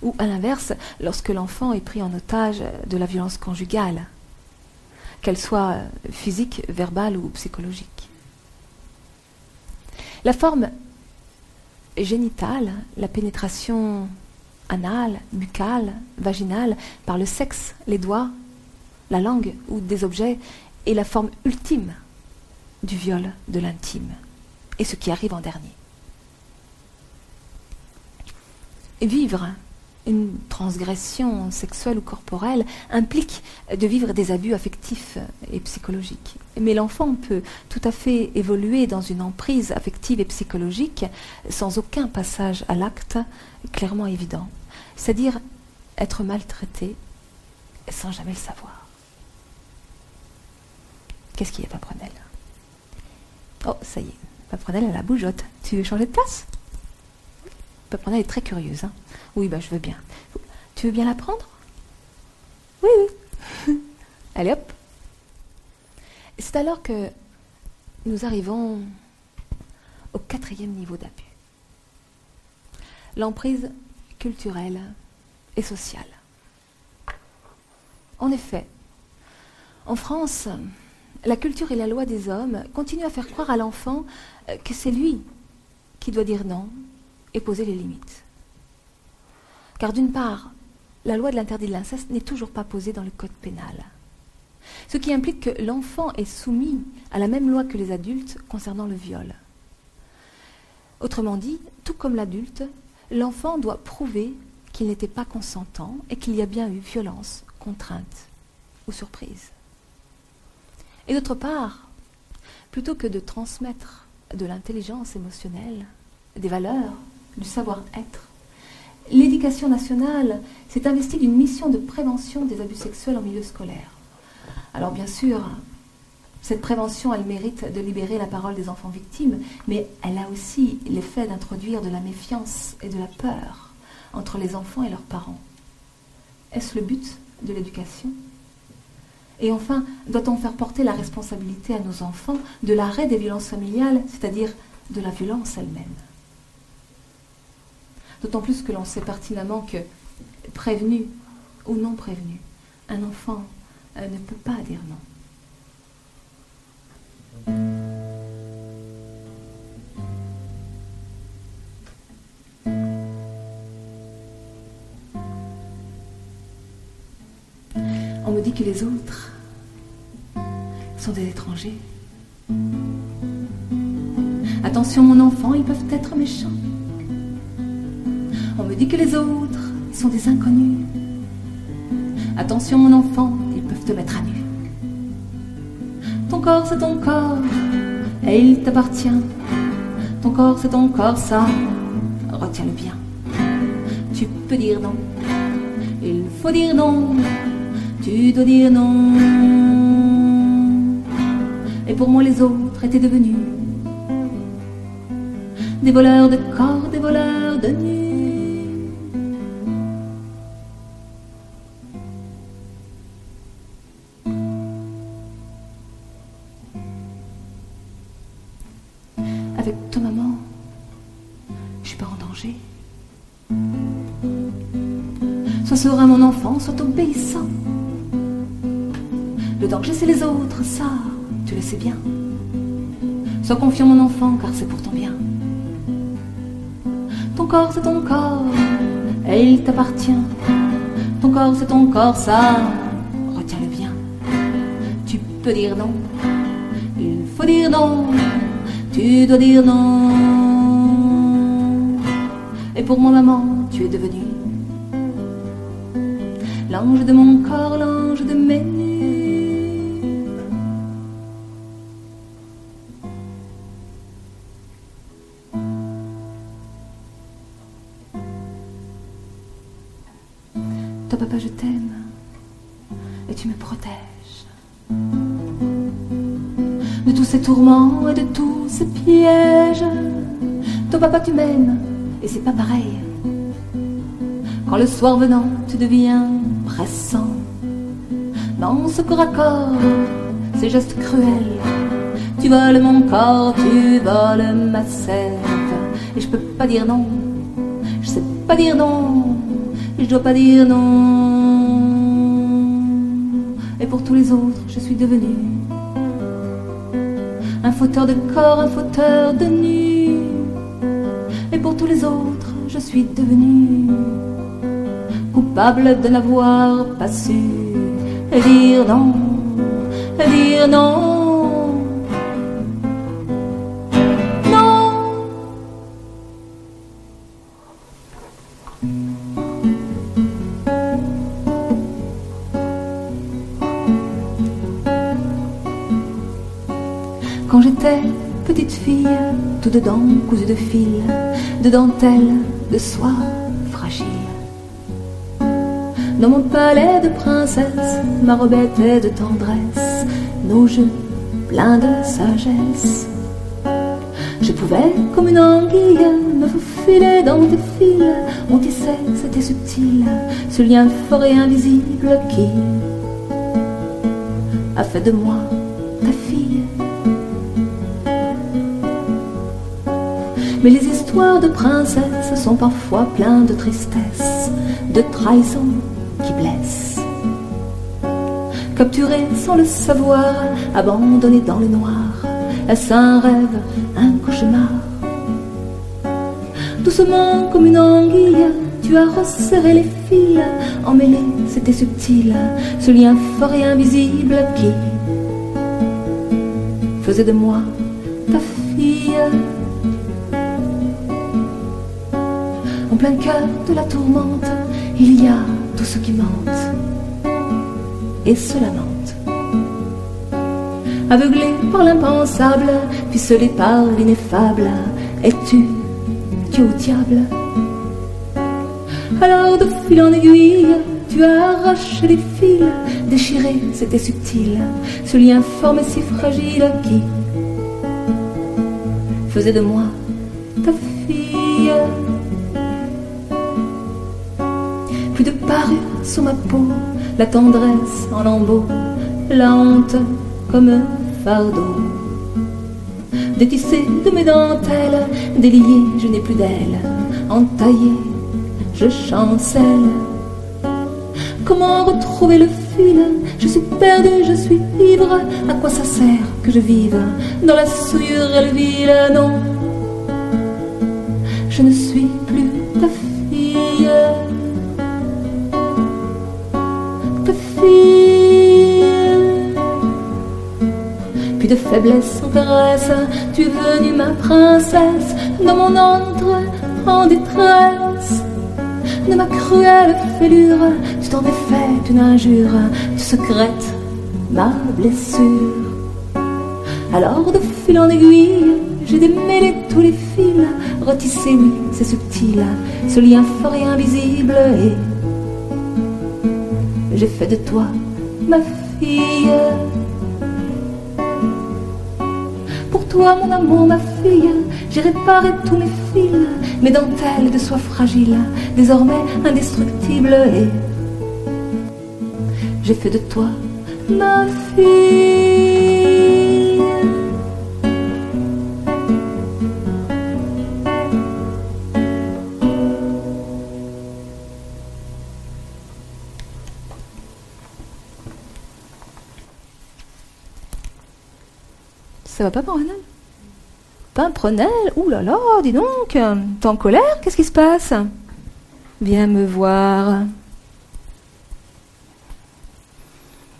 Ou à l'inverse, lorsque l'enfant est pris en otage de la violence conjugale, qu'elle soit physique, verbale ou psychologique. La forme génitale, la pénétration anale, buccale, vaginale, par le sexe, les doigts, la langue ou des objets, est la forme ultime du viol de l'intime, et ce qui arrive en dernier. Vivre une transgression sexuelle ou corporelle implique de vivre des abus affectifs et psychologiques. Mais l'enfant peut tout à fait évoluer dans une emprise affective et psychologique sans aucun passage à l'acte clairement évident. C'est-à-dire être maltraité sans jamais le savoir. Qu'est-ce qu'il y a, Paprenelle Oh, ça y est, Paprenelle a la bougeotte. Tu veux changer de place? Paprenelle est très curieuse. Hein oui, bah, je veux bien. Tu veux bien la prendre? Oui, oui. Allez hop. C'est alors que nous arrivons au quatrième niveau d'abus. L'emprise culturelle et sociale. En effet, en France, la culture et la loi des hommes continuent à faire croire à l'enfant que c'est lui qui doit dire non et poser les limites. Car d'une part, la loi de l'interdit de l'inceste n'est toujours pas posée dans le code pénal. Ce qui implique que l'enfant est soumis à la même loi que les adultes concernant le viol. Autrement dit, tout comme l'adulte, l'enfant doit prouver qu'il n'était pas consentant et qu'il y a bien eu violence, contrainte ou surprise. Et d'autre part, plutôt que de transmettre de l'intelligence émotionnelle, des valeurs, du savoir-être, l'éducation nationale s'est investie d'une mission de prévention des abus sexuels en milieu scolaire. Alors bien sûr, cette prévention, elle mérite de libérer la parole des enfants victimes, mais elle a aussi l'effet d'introduire de la méfiance et de la peur entre les enfants et leurs parents. Est-ce le but de l'éducation? Et enfin, doit-on faire porter la responsabilité à nos enfants de l'arrêt des violences familiales, c'est-à-dire de la violence elle-même? D'autant plus que l'on sait pertinemment que, prévenu ou non prévenu, un enfant ne peut pas dire non. On me dit que les autres sont des étrangers. Attention mon enfant, ils peuvent être méchants. On me dit que les autres sont des inconnus. Attention mon enfant, peuvent te mettre à nu. Ton corps c'est ton corps, et il t'appartient. Ton corps c'est ton corps, ça, retiens-le bien. Tu peux dire non, il faut dire non, tu dois dire non. Et pour moi les autres étaient devenus des voleurs de corps, des voleurs de nuit. Le danger, c'est les autres, ça, tu le sais bien. Sois confiant, mon enfant, car c'est pour ton bien. Ton corps, c'est ton corps, et il t'appartient. corps, c'est ton corps, ça. Retiens-le bien. Tu peux dire non. Il faut dire non. Tu dois dire non. Et pour moi, maman, tu es devenue l'ange de mon corps, l'ange de mes nuits. Toi, papa, je t'aime et tu me protèges de tous ces tourments et de tous ces pièges. Toi, papa, tu m'aimes et c'est pas pareil. Quand le soir venant, tu deviens Dans ce corps à corps, ces gestes cruels, tu voles mon corps, tu voles ma sève. Et je peux pas dire non, je sais pas dire non, je dois pas dire non. Et pour tous les autres, je suis devenu un fauteur de corps, un fauteur de nuit. Et pour tous les autres, je suis devenu de n'avoir pas su dire non, dire non. Non. Quand j'étais petite fille, tout dedans cousu de fil, de dentelle, de soie dans mon palais de princesse, ma robe était de tendresse, nos jeux pleins de sagesse. Je pouvais, comme une anguille, me faufiler dans tes fils. On tissait, c'était subtil, ce lien fort et invisible qui a fait de moi ta fille. Mais les histoires de princesse sont parfois pleines de tristesse, de trahison Capturé sans le savoir, abandonné dans le noir, est-ce un rêve, un cauchemar Doucement comme une anguille, tu as resserré les fils, emmêlé, c'était subtil, ce lien fort et invisible qui faisait de moi ta fille. En plein cœur de la tourmente, il y a tout ce qui mente et se lamente. Aveuglé par l'impensable, ficelé par l'ineffable, es-tu Dieu au diable? Alors de fil en aiguille, tu as arraché les fils, déchiré, c'était subtil, ce lien formé si fragile qui faisait de moi ta fille. de parure sur ma peau, la tendresse en lambeaux, la honte comme un fardeau. Détissé de mes dentelles, délié, je n'ai plus d'ailes, entaillé, je chancelle. Comment retrouver le fil? Je suis perdu, je suis ivre. À quoi ça sert que je vive dans la souillure et le ville Non, je ne suis de faiblesse en caresse, tu es venue ma princesse, dans mon antre en détresse. De ma cruelle fêlure, tu t'en fait une injure, tu secrètes ma blessure. Alors de fil en aiguille, j'ai démêlé tous les fils, retissé, oui, c'est subtil, ce lien fort et invisible et j'ai fait de toi ma fille. Toi, mon amour, ma fille, j'ai réparé tous mes fils, mes dentelles de soie fragile, désormais indestructibles, et j'ai fait de toi ma fille. Ça va pas, Pimprenel Pimprenel Ouh là là, dis donc T'es en colère? Qu'est-ce qui se passe? Viens me voir.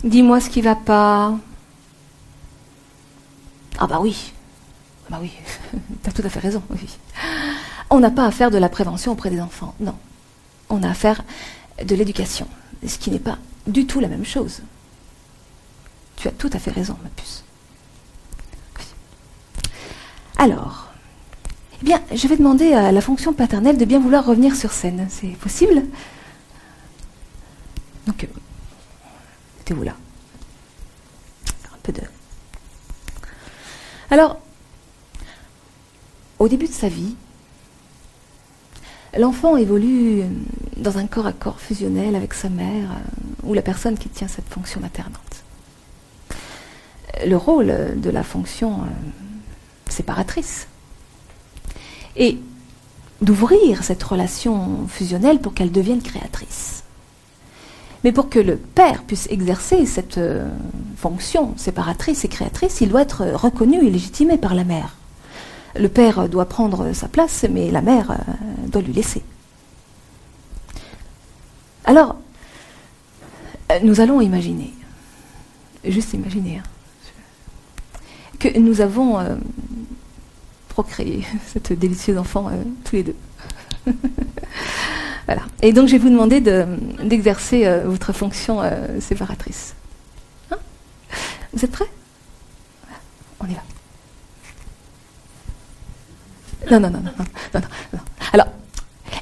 Dis-moi ce qui va pas. Ah bah oui. Bah oui, t'as tout à fait raison. Oui. On n'a pas à faire de la prévention auprès des enfants. Non. On a à faire de l'éducation. Ce qui n'est pas du tout la même chose. Tu as tout à fait raison, ma puce. Alors, eh bien, je vais demander à la fonction paternelle de bien vouloir revenir sur scène. C'est possible? Donc, mettez-vous là? Un peu de. Alors, au début de sa vie, l'enfant évolue dans un corps à corps fusionnel avec sa mère euh, ou la personne qui tient cette fonction maternante. Le rôle de la fonction euh, séparatrice et d'ouvrir cette relation fusionnelle pour qu'elle devienne créatrice. Mais pour que le père puisse exercer cette euh, fonction séparatrice et créatrice, il doit être reconnu et légitimé par la mère. Le père doit prendre sa place, mais la mère euh, doit lui laisser. Alors, euh, nous allons imaginer, juste imaginer, hein, que nous avons procréé cet délicieux enfant tous les deux. voilà. Et donc, je vais vous demander d'exercer votre fonction séparatrice. Hein? Vous êtes prêts? On y va. Non, non, non, non, non, non, Alors,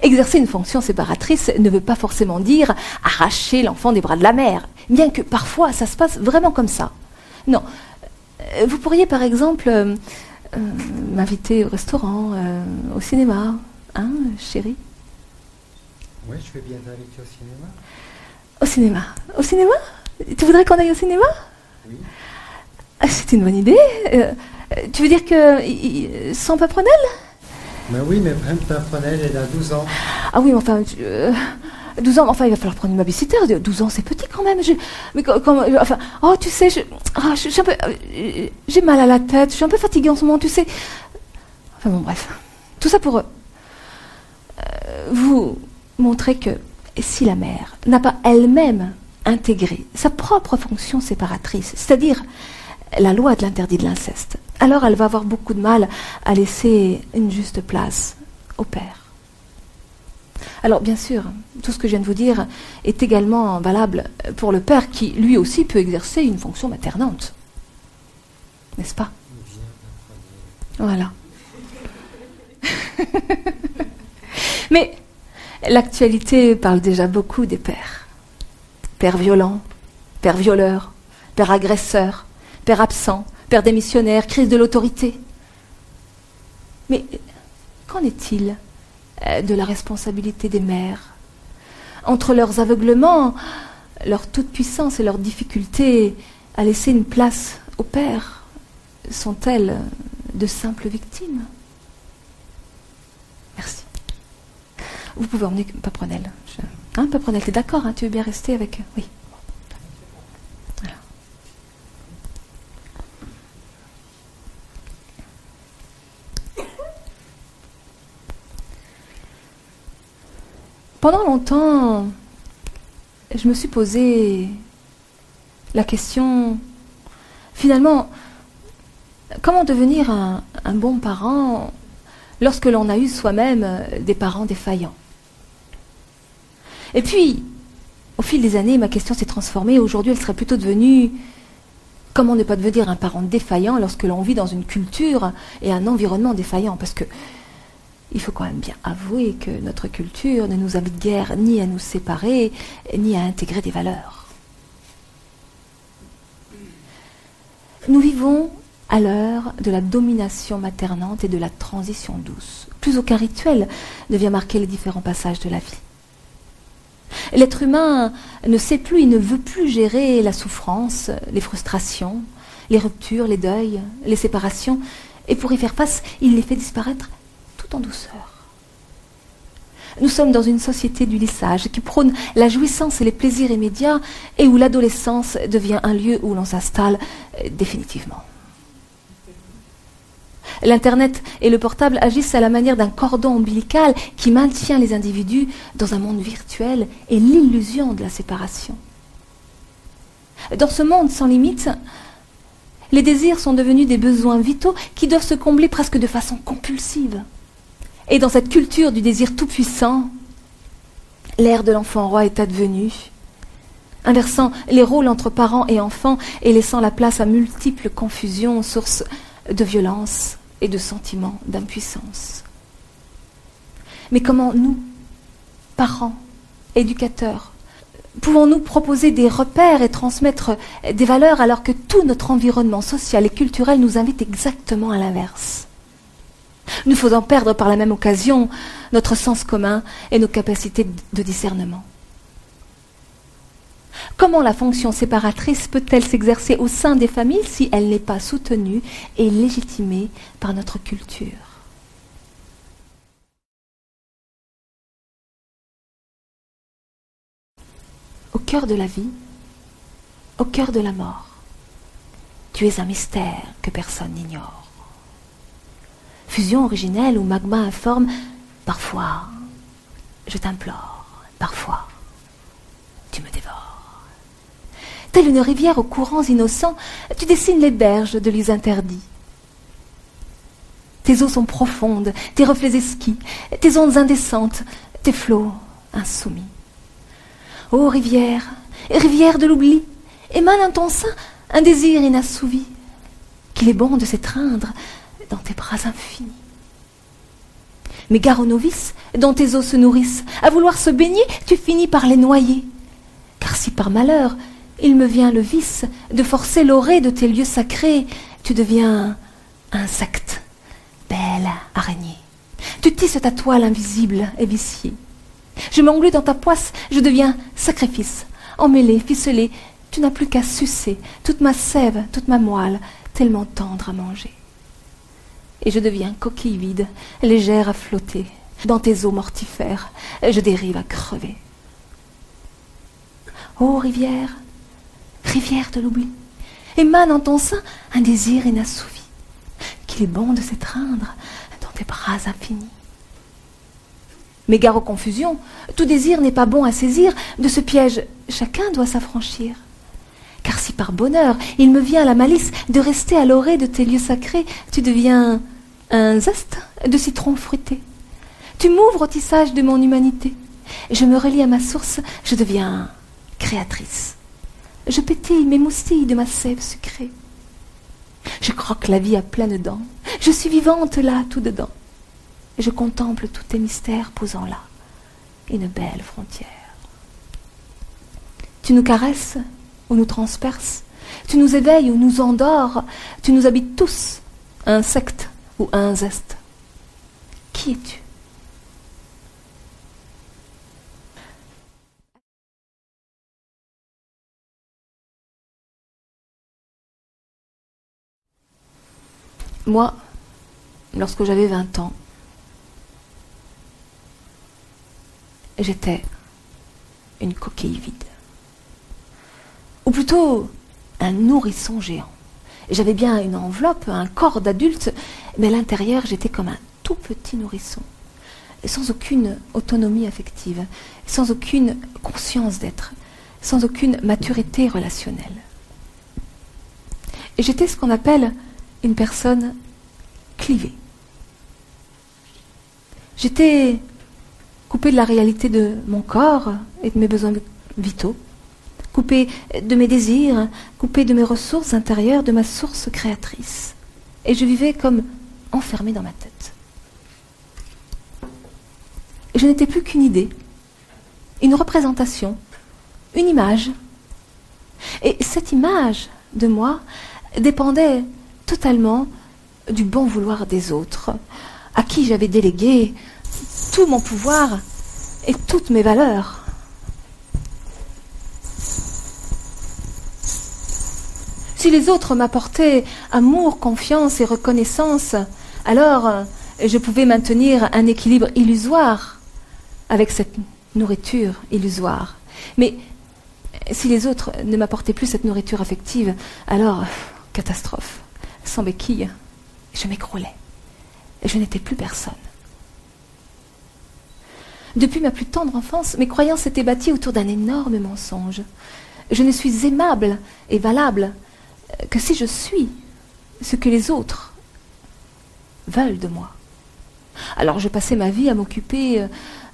exercer une fonction séparatrice ne veut pas forcément dire arracher l'enfant des bras de la mère, bien que parfois ça se passe vraiment comme ça. Non. Euh, vous pourriez par exemple euh, euh, m'inviter au restaurant, au cinéma, hein, chérie? Oui, je vais bien t'inviter au cinéma. Au cinéma Au cinéma? Tu voudrais qu'on aille au cinéma? Oui. Ah, c'est une bonne idée. tu veux dire que sans paprenelle mais oui, mais Paprenelle, elle a 12 ans. Ah oui, mais enfin, 12 euh, ans, enfin, il va falloir prendre une babysitter. 12 ans, c'est petit quand même. mais comme, enfin, oh, tu sais, ah, euh, j'ai mal à la tête, je suis un peu fatiguée en ce moment, tu sais. Enfin bon, bref. Tout ça pour euh, vous montrer que si la mère n'a pas elle-même intégré sa propre fonction séparatrice, c'est-à-dire la loi de l'interdit de l'inceste, alors elle va avoir beaucoup de mal à laisser une juste place au père. Alors bien sûr, tout ce que je viens de vous dire est également valable pour le père qui lui aussi peut exercer une fonction maternante. N'est-ce pas? Voilà. Mais l'actualité parle déjà beaucoup des pères. Père violent, père violeur, père agresseur, père absent, père démissionnaire, crise de l'autorité. Mais qu'en est-il? De la responsabilité des mères Entre leurs aveuglements, leur toute-puissance et leur difficulté à laisser une place au père, sont-elles de simples victimes? Merci. Vous pouvez emmener Paprenel. Hein, Paprenel, d'accord hein, Tu veux bien rester avec... Oui. Pendant longtemps, je me suis posé la question, finalement, comment devenir un, bon parent lorsque l'on a eu soi-même des parents défaillants? Et puis, au fil des années, ma question s'est transformée. Aujourd'hui, elle serait plutôt devenue comment ne pas devenir un parent défaillant lorsque l'on vit dans une culture et un environnement défaillant? Parce que il faut quand même bien avouer que notre culture ne nous invite guère ni à nous séparer, ni à intégrer des valeurs. Nous vivons à l'heure de la domination maternante et de la transition douce. Plus aucun rituel ne vient marquer les différents passages de la vie. L'être humain ne sait plus, il ne veut plus gérer la souffrance, les frustrations, les ruptures, les deuils, les séparations, et pour y faire face, il les fait disparaître en douceur. Nous sommes dans une société du lissage qui prône la jouissance et les plaisirs immédiats et où l'adolescence devient un lieu où l'on s'installe euh, définitivement. L'Internet et le portable agissent à la manière d'un cordon ombilical qui maintient les individus dans un monde virtuel et l'illusion de la séparation. Dans ce monde sans limite, les désirs sont devenus des besoins vitaux qui doivent se combler presque de façon compulsive. Et dans cette culture du désir tout-puissant, l'ère de l'enfant roi est advenue, inversant les rôles entre parents et enfants et laissant la place à multiples confusions, sources de violence et de sentiments d'impuissance. Mais comment nous, parents, éducateurs, Pouvons-nous proposer des repères et transmettre des valeurs alors que tout notre environnement social et culturel nous invite exactement à l'inverse? Nous faisant perdre par la même occasion notre sens commun et nos capacités de discernement. Comment la fonction séparatrice peut-elle s'exercer au sein des familles si elle n'est pas soutenue et légitimée par notre culture? Au cœur de la vie, au cœur de la mort. Tu es un mystère que personne n'ignore. Fusion originelle ou magma informe, parfois, je t'implore, parfois, tu me dévores. Telle une rivière aux courants innocents, tu dessines les berges de l'us interdits. Tes eaux sont profondes, tes reflets esquis, tes ondes indécentes, tes flots insoumis. Ô rivière, rivière de l'oubli, émane en ton sein un désir inassouvi, qu'il est bon de s'étreindre dans tes bras infinis. Mais gare aux novices, dont tes eaux se nourrissent, à vouloir se baigner, tu finis par les noyer. Car si par malheur il me vient le vice de forcer l'orée de tes lieux sacrés, tu deviens insecte, belle araignée. Tu tisses ta toile invisible et viciée. Je m'englue dans ta poisse, je deviens sacrifice. Emmêlé, ficelé, tu n'as plus qu'à sucer toute ma sève, toute ma moelle, tellement tendre à manger. Et je deviens coquille vide, légère à flotter. Dans tes eaux mortifères, je dérive à crever. Ô rivière, rivière de l'oubli, émane en ton sein un désir inassouvi, qu'il est bon de s'étreindre dans tes bras infinis. Mais gare aux confusions, tout désir n'est pas bon à saisir, de ce piège chacun doit s'affranchir. Car si par bonheur il me vient la malice de rester à l'orée de tes lieux sacrés, tu deviens un zeste de citron fruité. Tu m'ouvres au tissage de mon humanité. Je me relie à ma source, je deviens créatrice. Je pétille, m'émoustille de ma sève sucrée. Je croque la vie à pleines dents. Je suis vivante là, tout dedans je contemple tous tes mystères posant là une belle frontière. Tu nous caresses ou nous transperces, tu nous éveilles ou nous endors, tu nous habites tous, insecte ou zeste. Qui es-tu? Moi, lorsque j'avais 20 ans, j'étais une coquille vide. Ou plutôt un nourrisson géant. J'avais bien une enveloppe, un corps d'adulte, mais à l'intérieur j'étais comme un tout petit nourrisson, sans aucune autonomie affective, sans aucune conscience d'être, sans aucune maturité relationnelle. Et j'étais ce qu'on appelle une personne clivée. J'étais coupé de la réalité de mon corps et de mes besoins vitaux, coupé de mes désirs, coupé de mes ressources intérieures, de ma source créatrice. Et je vivais comme enfermée dans ma tête. Je n'étais plus qu'une idée, une représentation, une image. Et cette image de moi dépendait totalement du bon vouloir des autres, à qui j'avais délégué tout mon pouvoir et toutes mes valeurs. Si les autres m'apportaient amour, confiance et reconnaissance, alors je pouvais maintenir un équilibre illusoire avec cette nourriture illusoire. Mais si les autres ne m'apportaient plus cette nourriture affective, alors, catastrophe, sans béquille, je m'écroulais. Je n'étais plus personne. Depuis ma plus tendre enfance, mes croyances s'étaient bâties autour d'un énorme mensonge. Je ne suis aimable et valable que si je suis ce que les autres veulent de moi. Alors je passais ma vie à m'occuper euh,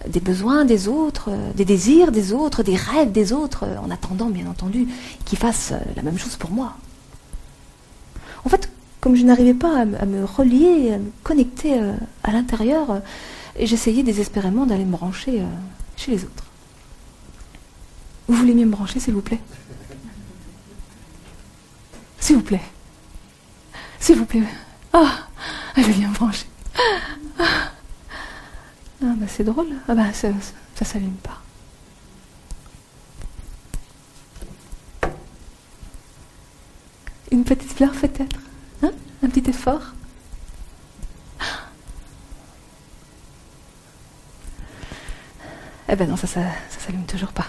des besoins des autres, euh, des désirs des autres, des rêves des autres, euh, en attendant bien entendu qu'ils fassent la même chose pour moi. En fait, comme je n'arrivais pas à, me relier, à me connecter à l'intérieur, j'essayais désespérément d'aller me brancher chez les autres. Vous voulez mieux me brancher, s'il vous plaît? S'il vous plaît. S'il vous plaît. Ah, elle vient me brancher. Ah, bah c'est drôle. Ah bah ça, ça, s'allume pas. Une petite fleur peut-être hein? Un petit effort Eh ben non, ça, ça, ça s'allume toujours pas.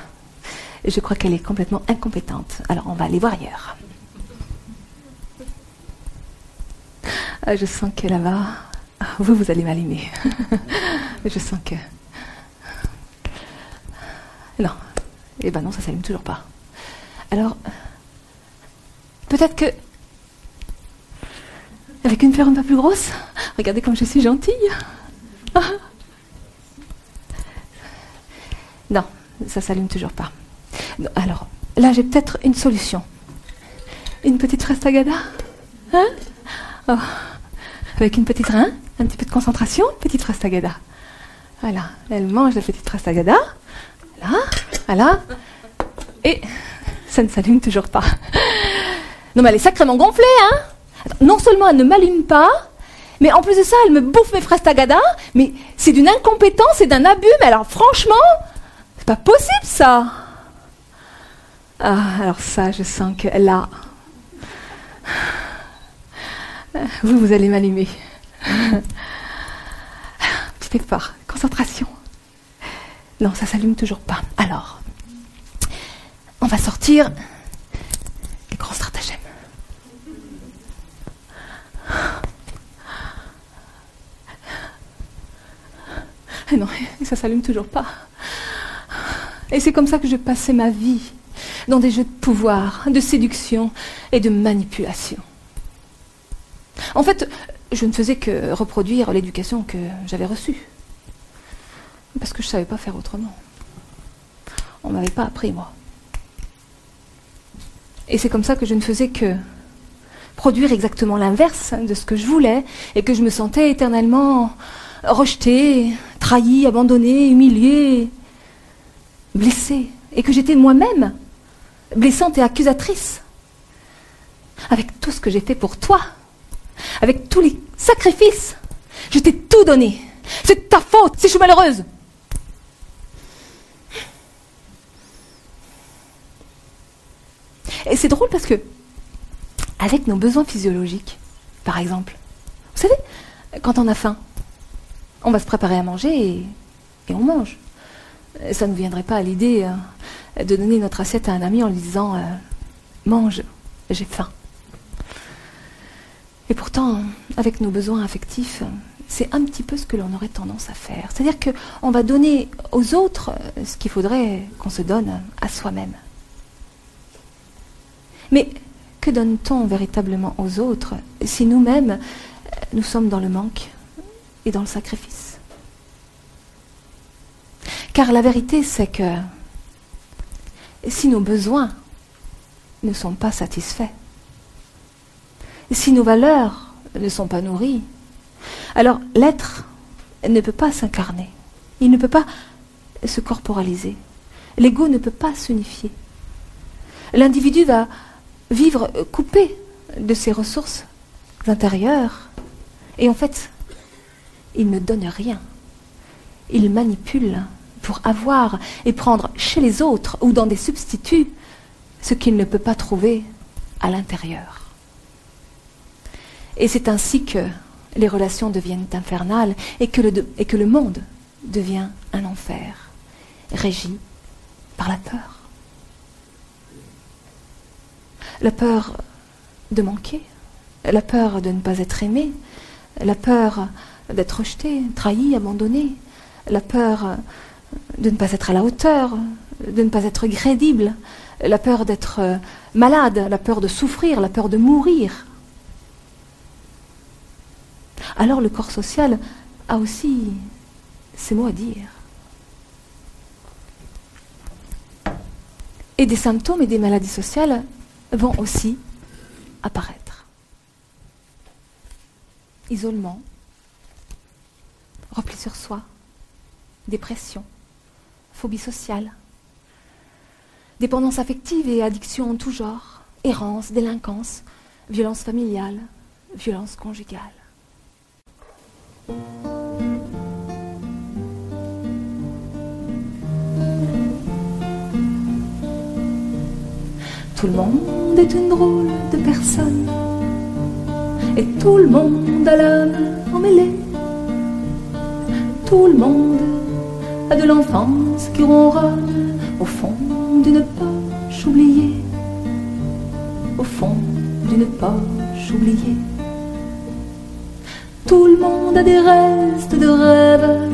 Je crois qu'elle est complètement incompétente. Alors on va aller voir ailleurs. Ah, je sens que là-bas, vous, vous allez m'allumer. je sens que. Non. Eh ben non, ça s'allume toujours pas. Alors, peut-être que. Avec une fleur un peu plus grosse? Regardez comme je suis gentille Non, ça s'allume toujours pas. alors, là, j'ai peut-être une solution. Une petite fraise tagada? Hein? Oh avec une petite rein, un petit peu de concentration, petite rastagada. Voilà, elle mange la petite rastagada. Voilà, voilà. Et ça ne s'allume toujours pas. Non, mais elle est sacrément gonflée, hein Non seulement elle ne m'allume pas, mais en plus de ça, elle me bouffe mes frastagada. Mais c'est d'une incompétence et d'un abus. Mais alors, franchement, c'est pas possible, ça. Ah, alors ça, je sens qu'elle a vous, vous allez m'allumer. Petit effort, concentration. Non, ça s'allume toujours pas. Alors, on va sortir les grands stratagèmes. Non, ça s'allume toujours pas. Et c'est comme ça que je passais ma vie, dans des jeux de pouvoir, de séduction et de manipulation. En fait, je ne faisais que reproduire l'éducation que j'avais reçue. Parce que je ne savais pas faire autrement. On ne m'avait pas appris, moi. Et c'est comme ça que je ne faisais que produire exactement l'inverse de ce que je voulais et que je me sentais éternellement rejetée, trahie, abandonnée, humiliée, blessée. Et que j'étais moi-même blessante et accusatrice. Avec tout ce que j'ai fait pour toi, avec tous les sacrifices. Je t'ai tout donné. C'est ta faute si je suis malheureuse. Et c'est drôle parce que, avec nos besoins physiologiques, par exemple, vous savez, quand on a faim, on va se préparer à manger et, on mange. Ça ne nous viendrait pas à l'idée euh, de donner notre assiette à un ami en lui disant euh, Mange, j'ai faim. Et pourtant, avec nos besoins affectifs, c'est un petit peu ce que l'on aurait tendance à faire. C'est-à-dire qu'on va donner aux autres ce qu'il faudrait qu'on se donne à soi-même. Mais que donne-t-on véritablement aux autres si nous-mêmes, nous sommes dans le manque et dans le sacrifice? Car la vérité, c'est que si nos besoins ne sont pas satisfaits, si nos valeurs ne sont pas nourries, alors l'être ne peut pas s'incarner, il ne peut pas se corporaliser, l'ego ne peut pas s'unifier. L'individu va vivre coupé de ses ressources intérieures et en fait, il ne donne rien. Il manipule pour avoir et prendre chez les autres ou dans des substituts ce qu'il ne peut pas trouver à l'intérieur. Et c'est ainsi que les relations deviennent infernales et que, le, et que le monde devient un enfer, régi par la peur. La peur de manquer, la peur de ne pas être aimé, la peur d'être rejeté, trahi, abandonné, la peur de ne pas être à la hauteur, de ne pas être crédible, la peur d'être malade, la peur de souffrir, la peur de mourir. Alors le corps social a aussi ses mots à dire. Et des symptômes et des maladies sociales vont aussi apparaître. Isolement, repli sur soi, dépression, phobie sociale, dépendance affective et addiction en tout genre, errance, délinquance, violence familiale, violence conjugale. Tout le monde est une drôle de personne, et tout le monde a l'âme emmêlée. Tout le monde a de l'enfance qui ronronne au fond d'une poche oubliée, au fond d'une poche oubliée. Tout le monde a des restes de rêves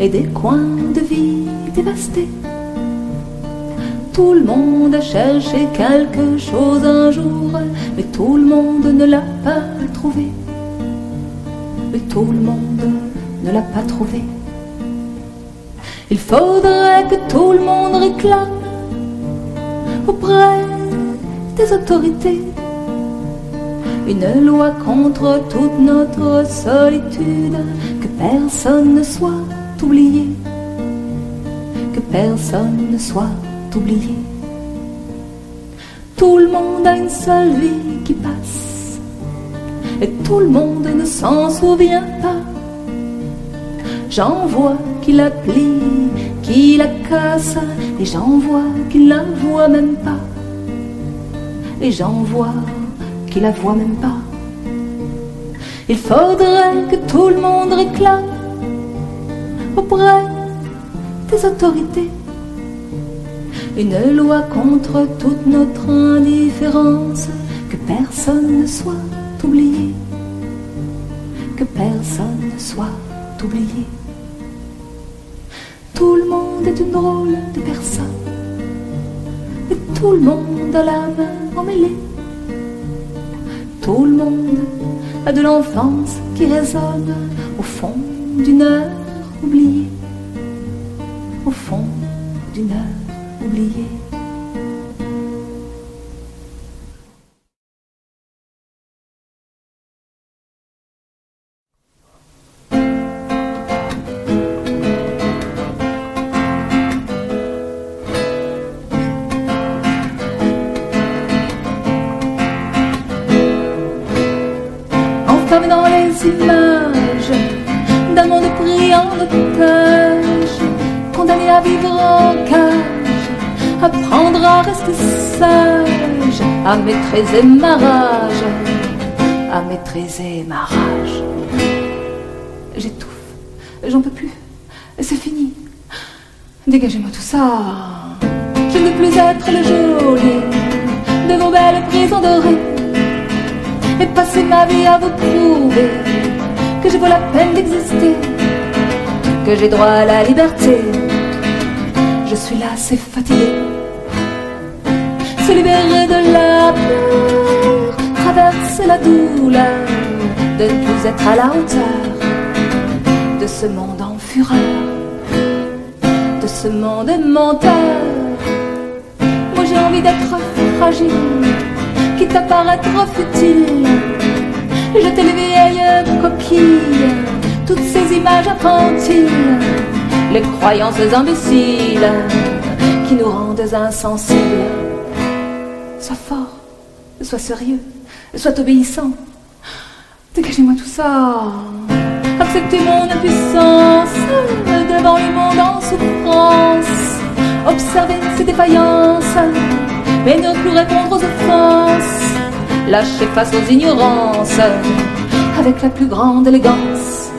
et des coins de vie dévastés. Tout le monde a cherché quelque chose un jour, mais tout le monde ne l'a pas trouvé. Mais tout le monde ne l'a pas trouvé. Il faudrait que tout le monde réclame auprès des autorités une loi contre toute notre solitude, que personne ne soit oublié, que personne ne soit oublié. Tout le monde a une seule vie qui passe, et tout le monde ne s'en souvient pas. J'en vois qui la plie, qui la casse, et j'en vois qui la voit même pas. Et j'en vois qui la voit même pas. Il faudrait que tout le monde réclame auprès des autorités une loi contre toute notre indifférence, que personne ne soit oublié, que personne ne soit oublié. Tout le monde est une drôle de personne, et tout le monde a l'âme emmêlée. Tout le monde a de l'enfance qui résonne au fond d'une heure oubliée, maîtriser ma rage, à maîtriser ma rage. J'étouffe, j'en peux plus, c'est fini. Dégagez-moi tout ça. Je ne veux plus être le geôlier de vos belles prisons dorées et passer ma vie à vous prouver que je vaut la peine d'exister, que j'ai droit à la liberté. Je suis là, c'est fatigué. Se libérer de la peur, traverser la douleur, de ne plus être à la hauteur de ce monde en fureur, de ce monde menteur. Moi j'ai envie d'être fragile quitte à paraître futile. Jeter les vieilles coquilles, toutes ces images infantiles, les croyances imbéciles qui nous rendent insensibles. Sois fort, sois sérieux, sois obéissant. Dégagez-moi tout ça. Acceptez mon impuissance. Devant le monde en souffrance. Observez ses défaillances. Mais ne plus répondre aux offenses, lâcher face aux ignorances, avec la plus grande élégance,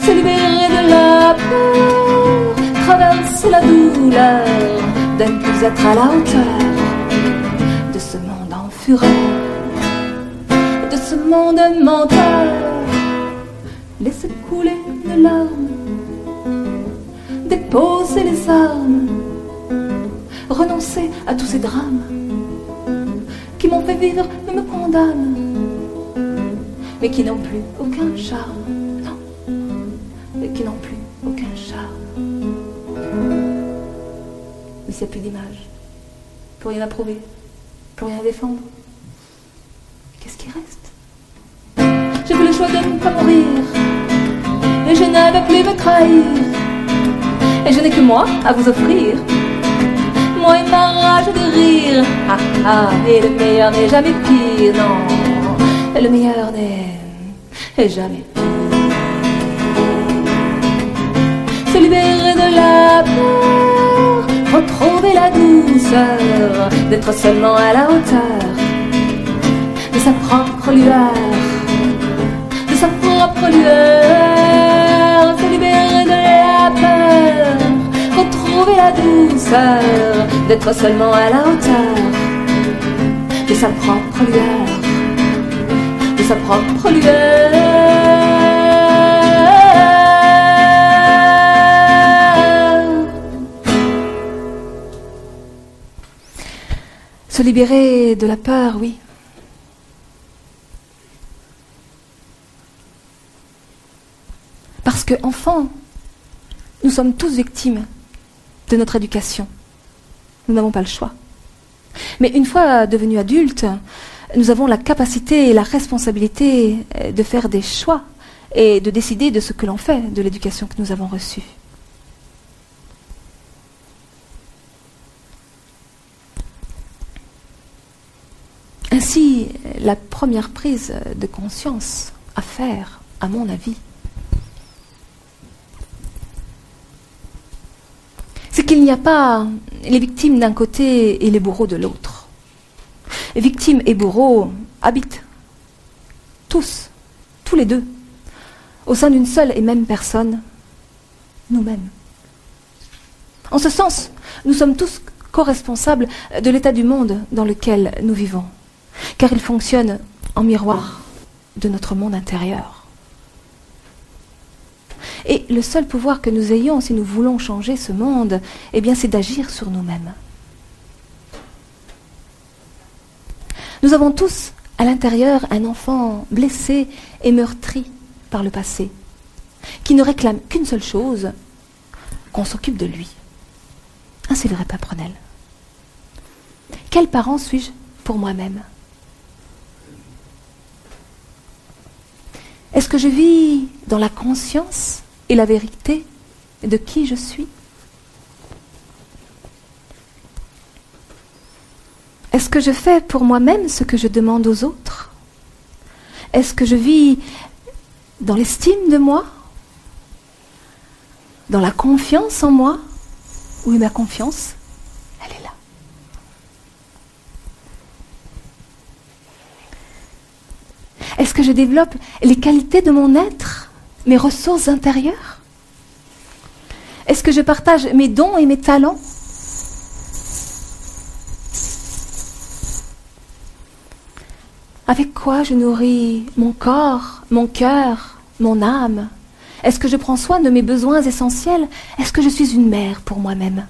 se libérer de la peur, traverser la douleur, de ne plus être à la hauteur de ce monde menteur, laisser couler les larmes, déposer les armes. Renoncer à tous ces drames qui m'ont fait vivre et me condamnent, mais qui n'ont plus aucun charme, non, mais qui n'ont plus aucun charme. Mais s'il n'y a plus d'image, pour rien approuver, pour rien défendre, qu'est-ce qui reste? J'ai fait le choix de ne pas mourir, et je n'avais plus me trahir, et je n'ai que moi à vous offrir moi et ma rage de rire. Ah ah, et le meilleur n'est jamais pire, non. Le meilleur n'est jamais pire. Se libérer de la peur, retrouver la douceur, d'être seulement à la hauteur sa propre lueur, de sa propre lueur. Se libérer de la peur retrouver la douceur, d'être seulement à la hauteur de sa propre lueur, de sa propre lueur. Se libérer de la peur, oui. Que, enfant, nous sommes tous victimes de notre éducation. Nous n'avons pas le choix. Mais une fois devenus adultes, nous avons la capacité et la responsabilité euh, de faire des choix et de décider de ce que l'on fait de l'éducation que nous avons reçue. Ainsi, la première prise de conscience à faire, à mon avis, c'est qu'il n'y a pas les victimes d'un côté et les bourreaux de l'autre. Victimes et bourreaux habitent tous, tous les deux, au sein d'une seule et même personne, nous-mêmes. En ce sens, nous sommes tous co-responsables de l'état du monde dans lequel nous vivons, car il fonctionne en miroir de notre monde intérieur. Et le seul pouvoir que nous ayons, si nous voulons changer ce monde, eh bien, c'est d'agir sur nous-mêmes. Nous avons tous à l'intérieur un enfant blessé et meurtri par le passé, qui ne réclame qu'une seule chose, qu'on s'occupe de lui. Ah, c'est vrai, Paprenel. Quel parent suis-je pour moi-même? Est-ce que je vis dans la conscience et la vérité de qui je suis Est-ce que je fais pour moi-même ce que je demande aux autres Est-ce que je vis dans l'estime de moi Dans la confiance en moi Où est ma confiance Elle est là. Est-ce que je développe les qualités de mon être mes ressources intérieures? Est-ce que je partage mes dons et mes talents? Avec quoi je nourris mon corps, mon cœur, mon âme? Est-ce que je prends soin de mes besoins essentiels? Est-ce que je suis une mère pour moi-même?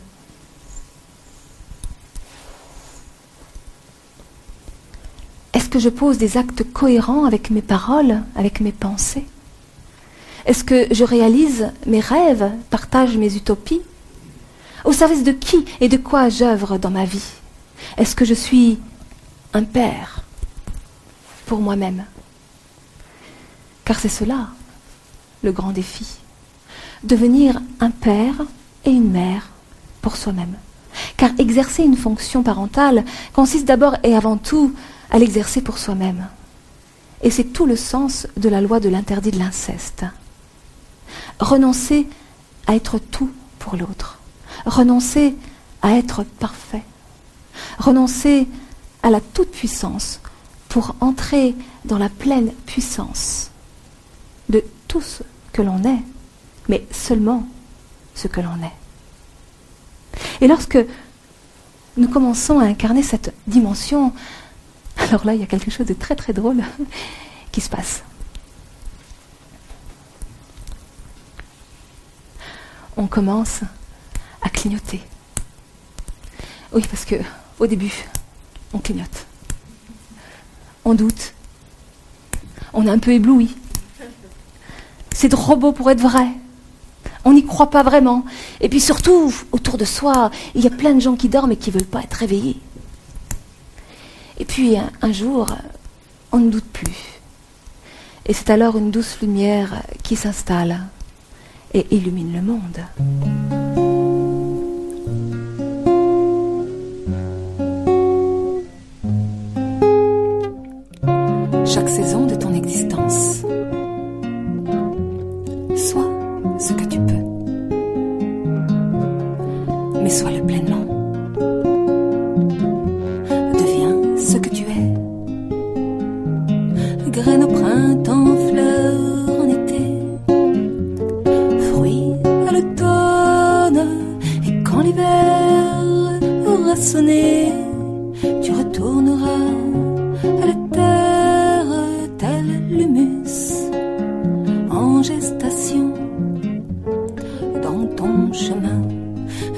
Est-ce que je pose des actes cohérents avec mes paroles, avec mes pensées? Est-ce que je réalise mes rêves, partage mes utopies? Au service de qui et de quoi j'œuvre dans ma vie? Est-ce que je suis un père pour moi-même? Car c'est cela le grand défi. Devenir un père et une mère pour soi-même. Car exercer une fonction parentale consiste d'abord et avant tout à l'exercer pour soi-même. Et c'est tout le sens de la loi de l'interdit de l'inceste renoncer à être tout pour l'autre, renoncer à être parfait, renoncer à la toute-puissance pour entrer dans la pleine puissance de tout ce que l'on est, mais seulement ce que l'on est. Et lorsque nous commençons à incarner cette dimension, alors là, il y a quelque chose de très très drôle qui se passe. on commence à clignoter. Oui, parce que au début, on clignote. On doute. On est un peu ébloui. C'est trop beau pour être vrai. On n'y croit pas vraiment. Et puis surtout, autour de soi, il y a plein de gens qui dorment et qui ne veulent pas être réveillés. Et puis un, jour, on ne doute plus. Et c'est alors une douce lumière qui s'installe et illumine le monde. Chaque saison de ton existence ce que tu peux. Mais sois-le pleinement. Sonné, tu retourneras à la terre, tel l'humus en gestation chemin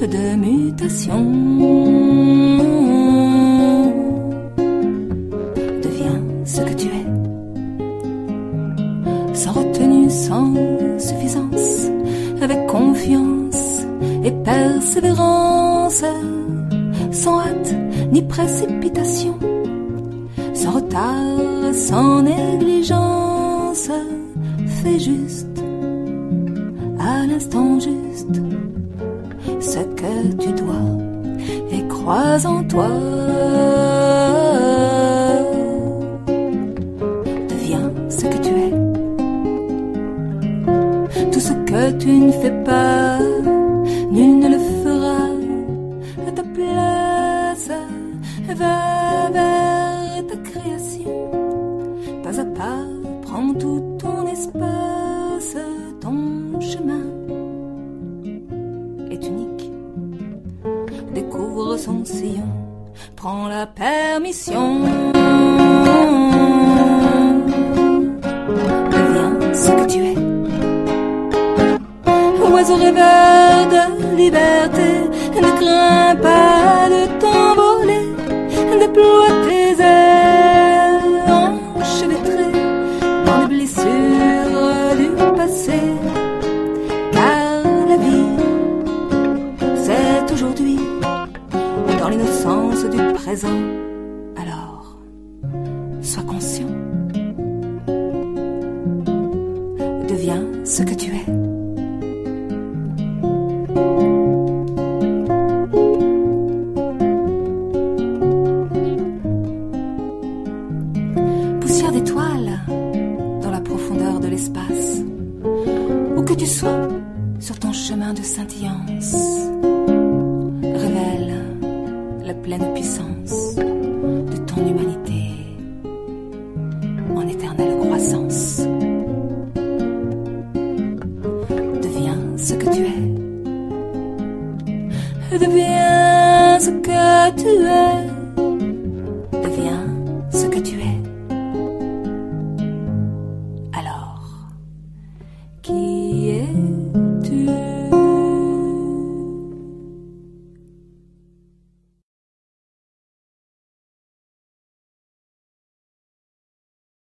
de mutation. Deviens ce que tu es, sans retenue, sans suffisance, avec confiance et persévérance, sans hâte ni précipitation, sans retard, sans négligence, fais juste à l'instant juste ce que tu dois et crois en toi.